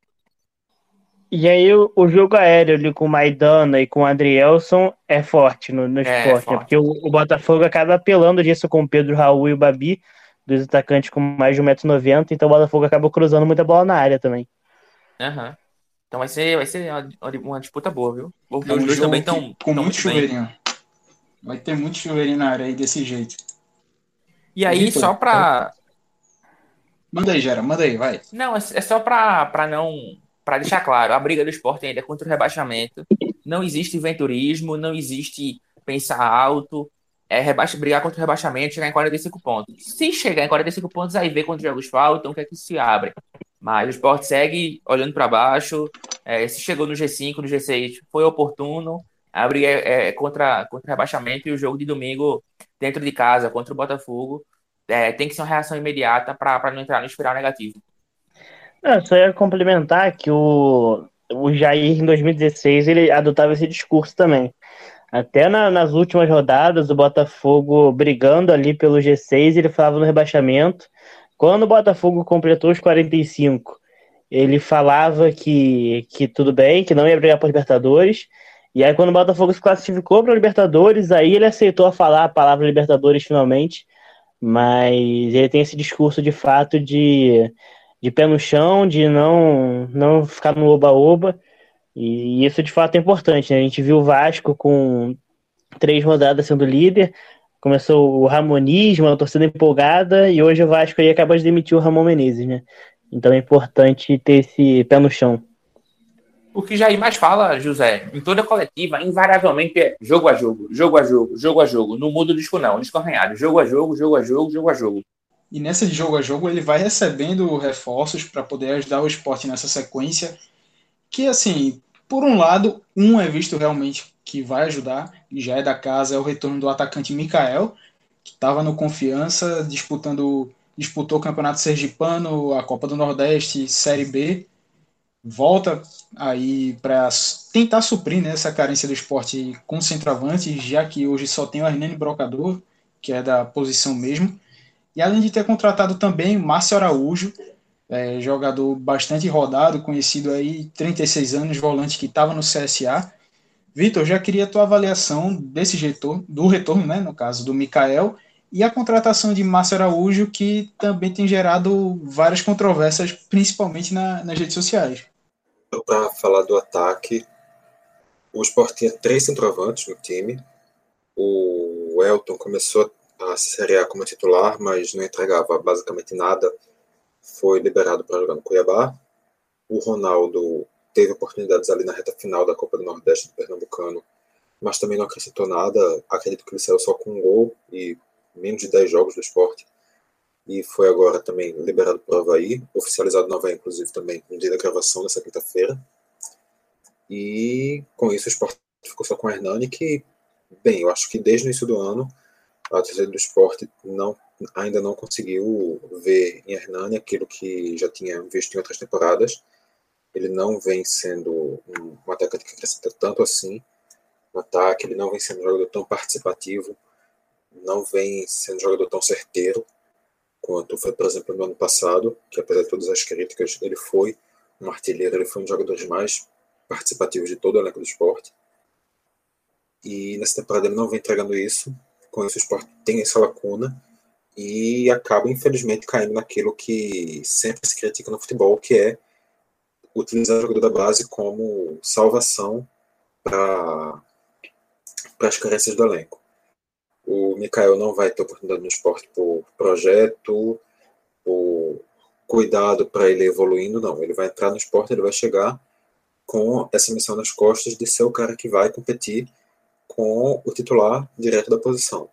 E aí o, o, jogo aéreo ali com o Maidana e com o Adrielson é forte no, no é, esporte, é forte. Né? porque o, o, Botafogo acaba apelando disso com o Pedro Raul e o Babi, dos atacantes com mais de 1,90m, então o Botafogo acaba cruzando muita bola na área também. Uhum. Então vai ser, vai ser uma, disputa boa, viu? Porque é um os dois também estão. Com muito, muito chuveirinho. Vai ter muito chuveirinho na área aí desse jeito. E aí, Vitor, só pra. Manda aí, Gera, manda aí, vai. Não, é, é só pra, pra não para deixar claro, a briga do esporte ainda é contra o rebaixamento. Não existe venturismo, não existe pensar alto. É rebaixa, brigar contra o rebaixamento, chegar em 45 pontos. Se chegar em 45 pontos, aí vê quantos jogos faltam, o que é que se abre. Mas o esporte segue olhando para baixo. É, se chegou no G5, no G6, foi oportuno. A briga é, é contra, contra o rebaixamento e o jogo de domingo dentro de casa contra o Botafogo é, tem que ser uma reação imediata para não entrar no espiral negativo. Não, só ia complementar que o, o Jair, em 2016, ele adotava esse discurso também. Até na, nas últimas rodadas, o Botafogo brigando ali pelo G6, ele falava no rebaixamento. Quando o Botafogo completou os 45, ele falava que, que tudo bem, que não ia brigar para Libertadores. E aí, quando o Botafogo se classificou para Libertadores, aí ele aceitou falar a palavra Libertadores finalmente. Mas ele tem esse discurso de fato de de pé no chão, de não, não ficar no oba-oba. E isso de fato é importante. Né? A gente viu o Vasco com três rodadas sendo líder. Começou o Ramonismo, a torcida empolgada, e hoje o Vasco aí acaba de demitir o Ramon Menezes, né? Então é importante ter esse pé no chão. O que Jair mais fala, José, em toda coletiva, invariavelmente é jogo a jogo, jogo a jogo, jogo a jogo. Não muda o disco, não. O disco arranhado. Jogo a jogo, jogo a jogo, jogo a jogo. E nessa de jogo a jogo ele vai recebendo reforços para poder ajudar o esporte nessa sequência. Que assim, por um lado, um é visto realmente que vai ajudar, e já é da casa, é o retorno do atacante Mikael, que estava no confiança, disputando, disputou o Campeonato Sergipano, a Copa do Nordeste, Série B. Volta aí para tentar suprir né, essa carência do esporte com centroavante, já que hoje só tem o Hernani Brocador, que é da posição mesmo. E além de ter contratado também o Márcio Araújo, é, jogador bastante rodado, conhecido aí, 36 anos, volante que estava no CSA. Vitor, já queria a tua avaliação desse retorno, do retorno, né, no caso, do Mikael, e a contratação de Márcio Araújo, que também tem gerado várias controvérsias, principalmente na, nas redes sociais. Para falar do ataque, o Sport tinha três centroavantes no time. O Elton começou a Série A como titular, mas não entregava basicamente nada. Foi liberado para jogar no Cuiabá. O Ronaldo teve oportunidades ali na reta final da Copa do Nordeste do Pernambucano, mas também não acrescentou nada. Acredito que ele saiu só com um gol e menos de 10 jogos do esporte. E foi agora também liberado para o Havaí, oficializado no Havaí, inclusive, também no dia da gravação, nessa quinta-feira. E com isso o esporte ficou só com o Hernani, que, bem, eu acho que desde o início do ano a torcida do esporte não, ainda não conseguiu ver em Hernani aquilo que já tinha visto em outras temporadas. Ele não vem sendo um, um atacante que acrescenta tanto assim no ataque, ele não vem sendo um jogador tão participativo, não vem sendo um jogador tão certeiro quanto foi, por exemplo, no ano passado, que apesar de todas as críticas, ele foi um artilheiro, ele foi um dos jogadores mais participativos de todo o elenco do esporte. E nessa temporada ele não vem entregando isso, com isso o esporte tem essa lacuna e acaba, infelizmente, caindo naquilo que sempre se critica no futebol, que é utilizar o jogador da base como salvação para as carências do elenco. O Mikael não vai ter oportunidade no esporte por projeto, por cuidado para ele evoluindo, não. Ele vai entrar no esporte, ele vai chegar com essa missão nas costas de ser o cara que vai competir com o titular direto da posição.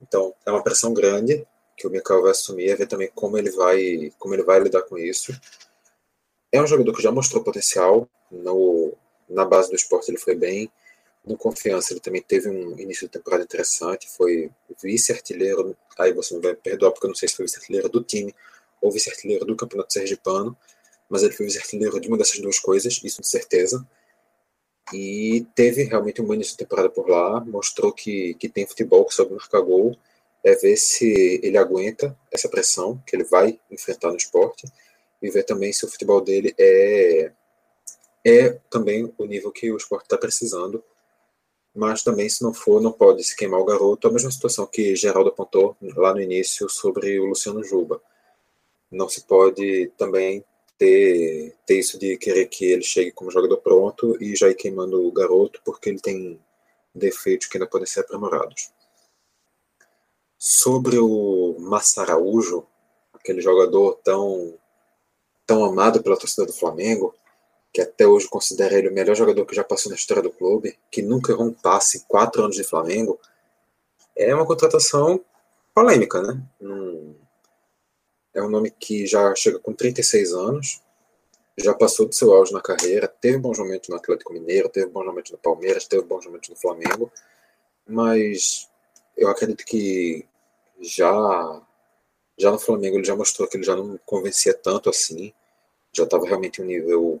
Então, é uma pressão grande que o Mikael vai assumir, é ver também como ele vai, como ele vai lidar com isso. É um jogador que já mostrou potencial no, na base do esporte, ele foi bem. No Confiança, ele também teve um início de temporada interessante, foi vice-artilheiro, aí você me vai perdoar porque eu não sei se foi vice-artilheiro do time ou vice-artilheiro do Campeonato Sergipano, mas ele foi vice-artilheiro de uma dessas duas coisas, isso de certeza. E teve realmente um início de temporada por lá, mostrou que, que tem futebol, que soube marcar gol, é ver se ele aguenta essa pressão que ele vai enfrentar no esporte e ver também se o futebol dele é, é também o nível que o esporte está precisando mas também, se não for, não pode se queimar o garoto. A mesma situação que Geraldo apontou lá no início sobre o Luciano Juba. Não se pode também ter, ter isso de querer que ele chegue como jogador pronto e já ir queimando o garoto, porque ele tem defeitos que ainda podem ser aprimorados. Sobre o Massaraújo, aquele jogador tão, tão amado pela torcida do Flamengo, que até hoje considera ele o melhor jogador que já passou na história do clube, que nunca errou um passe quatro anos de Flamengo, é uma contratação polêmica, né? É um nome que já chega com 36 anos, já passou do seu auge na carreira, teve bons momentos no Atlético Mineiro, teve bons momentos no Palmeiras, teve bons momentos no Flamengo, mas eu acredito que já já no Flamengo ele já mostrou que ele já não convencia tanto assim, já estava realmente um nível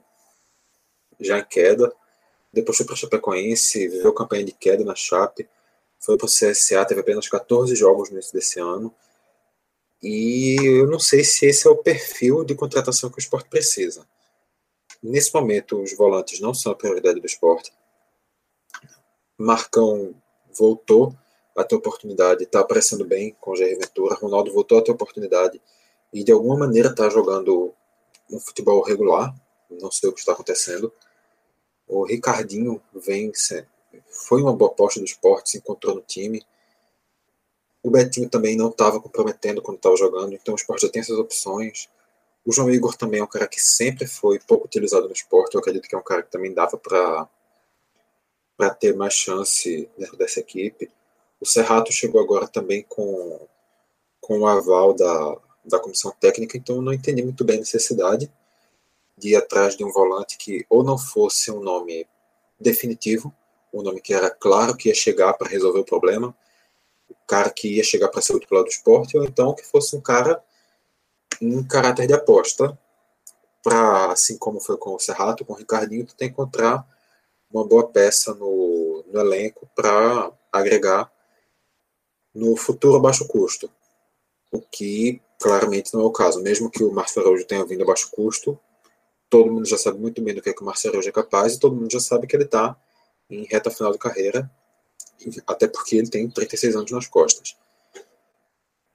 já em queda. Depois foi para Chapecoense, viveu campanha de queda na Chape. Foi para o CSA, teve apenas 14 jogos no início desse ano. E eu não sei se esse é o perfil de contratação que o esporte precisa. Nesse momento, os volantes não são a prioridade do esporte. Marcão voltou a ter oportunidade, está aparecendo bem com o Jair Ventura. Ronaldo voltou a ter oportunidade e de alguma maneira está jogando um futebol regular. Não sei o que está acontecendo. O Ricardinho vem, foi uma boa aposta do esporte, se encontrou no time. O Betinho também não estava comprometendo quando estava jogando, então o esporte já tem essas opções. O João Igor também é um cara que sempre foi pouco utilizado no esporte. Eu acredito que é um cara que também dava para para ter mais chance dentro dessa equipe. O Serrato chegou agora também com, com o aval da, da comissão técnica, então não entendi muito bem a necessidade de ir atrás de um volante que ou não fosse um nome definitivo, um nome que era claro que ia chegar para resolver o problema, o cara que ia chegar para ser o titular do esporte, ou então que fosse um cara em caráter de aposta, para, assim como foi com o Serrato, com o Ricardinho, tu tem que encontrar uma boa peça no, no elenco para agregar no futuro a baixo custo. O que claramente não é o caso. Mesmo que o Márcio Araújo tenha vindo a baixo custo, todo mundo já sabe muito bem do que, é que o Marcelo hoje é capaz e todo mundo já sabe que ele está em reta final de carreira, até porque ele tem 36 anos nas costas.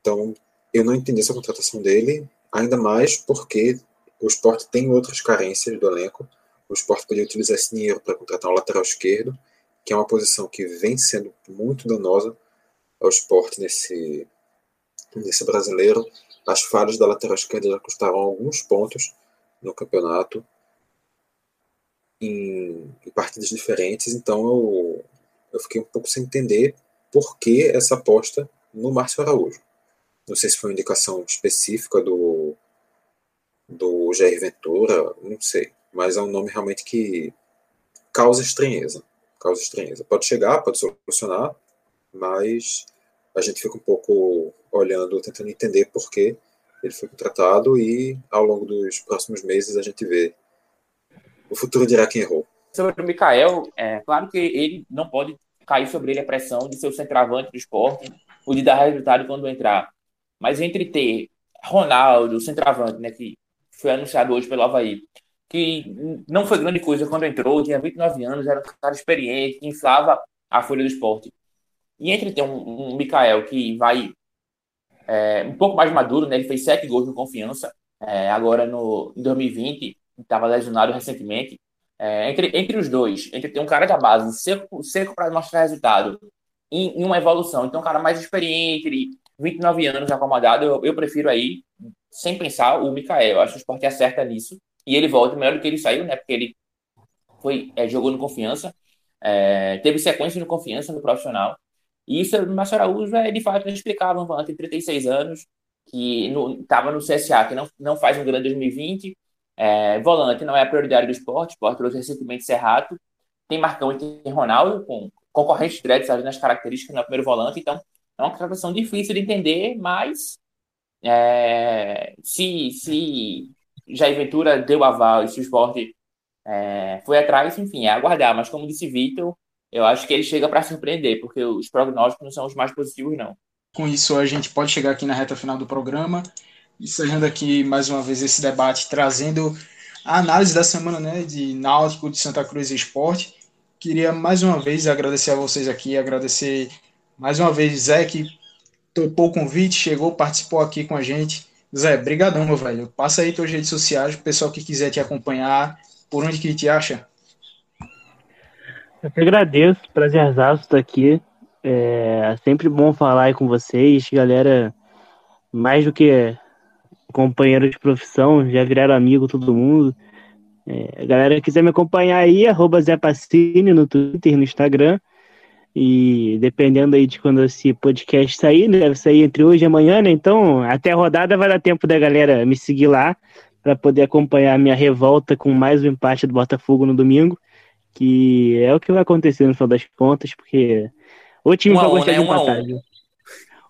Então, eu não entendi essa contratação dele, ainda mais porque o esporte tem outras carências do elenco. O esporte poderia utilizar esse dinheiro para contratar um lateral esquerdo, que é uma posição que vem sendo muito danosa ao esporte nesse, nesse brasileiro. As falhas da lateral esquerda já custaram alguns pontos no campeonato em partidas diferentes, então eu, eu fiquei um pouco sem entender por que essa aposta no Márcio Araújo. Não sei se foi uma indicação específica do, do Jair Ventura, não sei. Mas é um nome realmente que causa estranheza. Causa estranheza. Pode chegar, pode solucionar, mas a gente fica um pouco olhando, tentando entender por que ele foi contratado e ao longo dos próximos meses a gente vê. O futuro dirá quem errou. Sobre o Mikael, é claro que ele não pode cair sobre ele a pressão de ser o centroavante do esporte, ou de dar resultado quando entrar. Mas entre ter Ronaldo, o centroavante, né, que foi anunciado hoje pelo Havaí, que não foi grande coisa quando entrou, tinha 29 anos, era um cara experiente, que inflava a folha do esporte. E entre ter um, um Mikael que vai é, um pouco mais maduro, né? Ele fez sete gols no Confiança, é, agora no, em 2020, estava lesionado recentemente. É, entre, entre os dois, entre ter um cara da base seco, seco para mostrar resultado em, em, uma evolução, então um cara mais experiente, 29 anos acomodado, eu, eu prefiro aí sem pensar o Mikael. Eu acho que o esporte acerta nisso. E ele volta melhor do que ele saiu, né? Porque ele foi, é, jogou no confiança, é, teve sequência no confiança no profissional. E isso, o Márcio Araújo, é, de fato, explicava um volante de 36 anos, que estava no, no CSA, que não, não faz um grande 2020. É, volante não é a prioridade do esporte, o esporte trouxe recentemente Serrato. Tem Marcão e tem Ronaldo, com concorrentes diretos ali nas características no primeiro volante. Então, é uma contratação difícil de entender, mas é, se, se Jair Ventura deu aval e se o esporte é, foi atrás, enfim, é aguardar. Mas como disse Vitor, eu acho que ele chega para surpreender, porque os prognósticos não são os mais positivos, não. Com isso, a gente pode chegar aqui na reta final do programa, encerrando aqui mais uma vez esse debate, trazendo a análise da semana né, de Náutico, de Santa Cruz e Esporte. Queria mais uma vez agradecer a vocês aqui, agradecer mais uma vez Zé, que topou o convite, chegou, participou aqui com a gente. Zé, brigadão, meu velho. Passa aí tuas redes sociais, o pessoal que quiser te acompanhar, por onde que te acha? Eu que agradeço, prazerzaço estar aqui. É sempre bom falar aí com vocês, galera, mais do que companheiro de profissão, já viraram amigo todo mundo. É, galera quiser me acompanhar aí, arroba Zé Pacini no Twitter e no Instagram. E dependendo aí de quando esse podcast sair, né, deve sair entre hoje e amanhã, né? Então, até a rodada vai dar tempo da galera me seguir lá para poder acompanhar a minha revolta com mais um empate do Botafogo no domingo, que é o que vai acontecer no final das contas, porque o time um vai gostar um, né? de empatar. Um,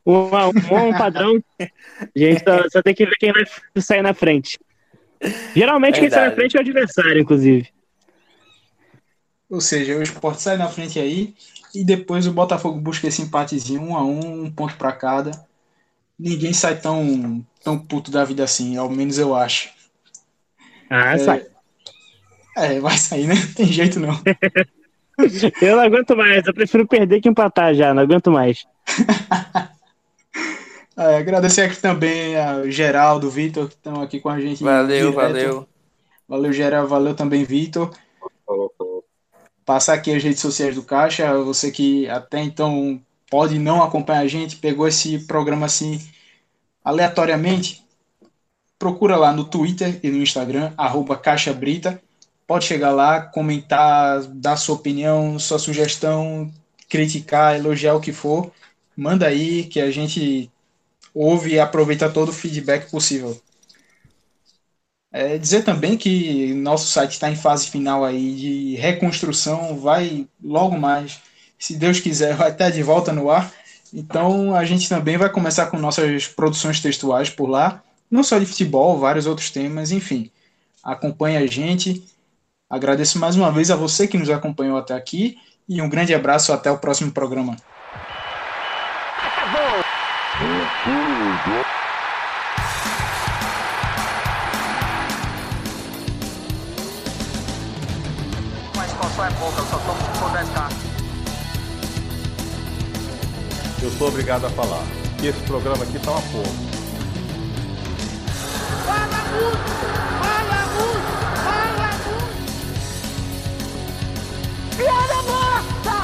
um, um, um padrão, a gente só, só, tem que ver quem vai sair na frente. Geralmente Verdade. quem sai na frente é o adversário, inclusive. Ou seja, o esporte sai na frente aí e depois o Botafogo busca esse empatezinho, um a um, um ponto para cada. Ninguém sai tão, tão puto da vida assim, ao menos eu acho. Ah, é, sai. É, vai sair, né? Tem jeito não. eu não aguento mais, eu prefiro perder que empatar já, não aguento mais. É, agradecer aqui também ao Geraldo, Vitor, que estão aqui com a gente. Valeu, direto. valeu. Valeu, Geraldo, valeu também, Vitor. Passar aqui as redes sociais do Caixa, você que até então pode não acompanhar a gente, pegou esse programa assim aleatoriamente, procura lá no Twitter e no Instagram, arroba Caixa Brita. Pode chegar lá, comentar, dar sua opinião, sua sugestão, criticar, elogiar o que for. Manda aí que a gente ouve e aproveita todo o feedback possível. É dizer também que nosso site está em fase final aí de reconstrução, vai logo mais, se Deus quiser, vai estar de volta no ar. Então a gente também vai começar com nossas produções textuais por lá não só de futebol, vários outros temas, enfim. Acompanhe a gente. Agradeço mais uma vez a você que nos acompanhou até aqui e um grande abraço até o próximo programa. Sou obrigado a falar que esse programa aqui tá uma porra. Fala muito! Fala muito! Fala muito! Piada morta!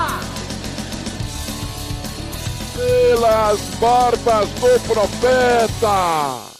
Pelas barbas do profeta!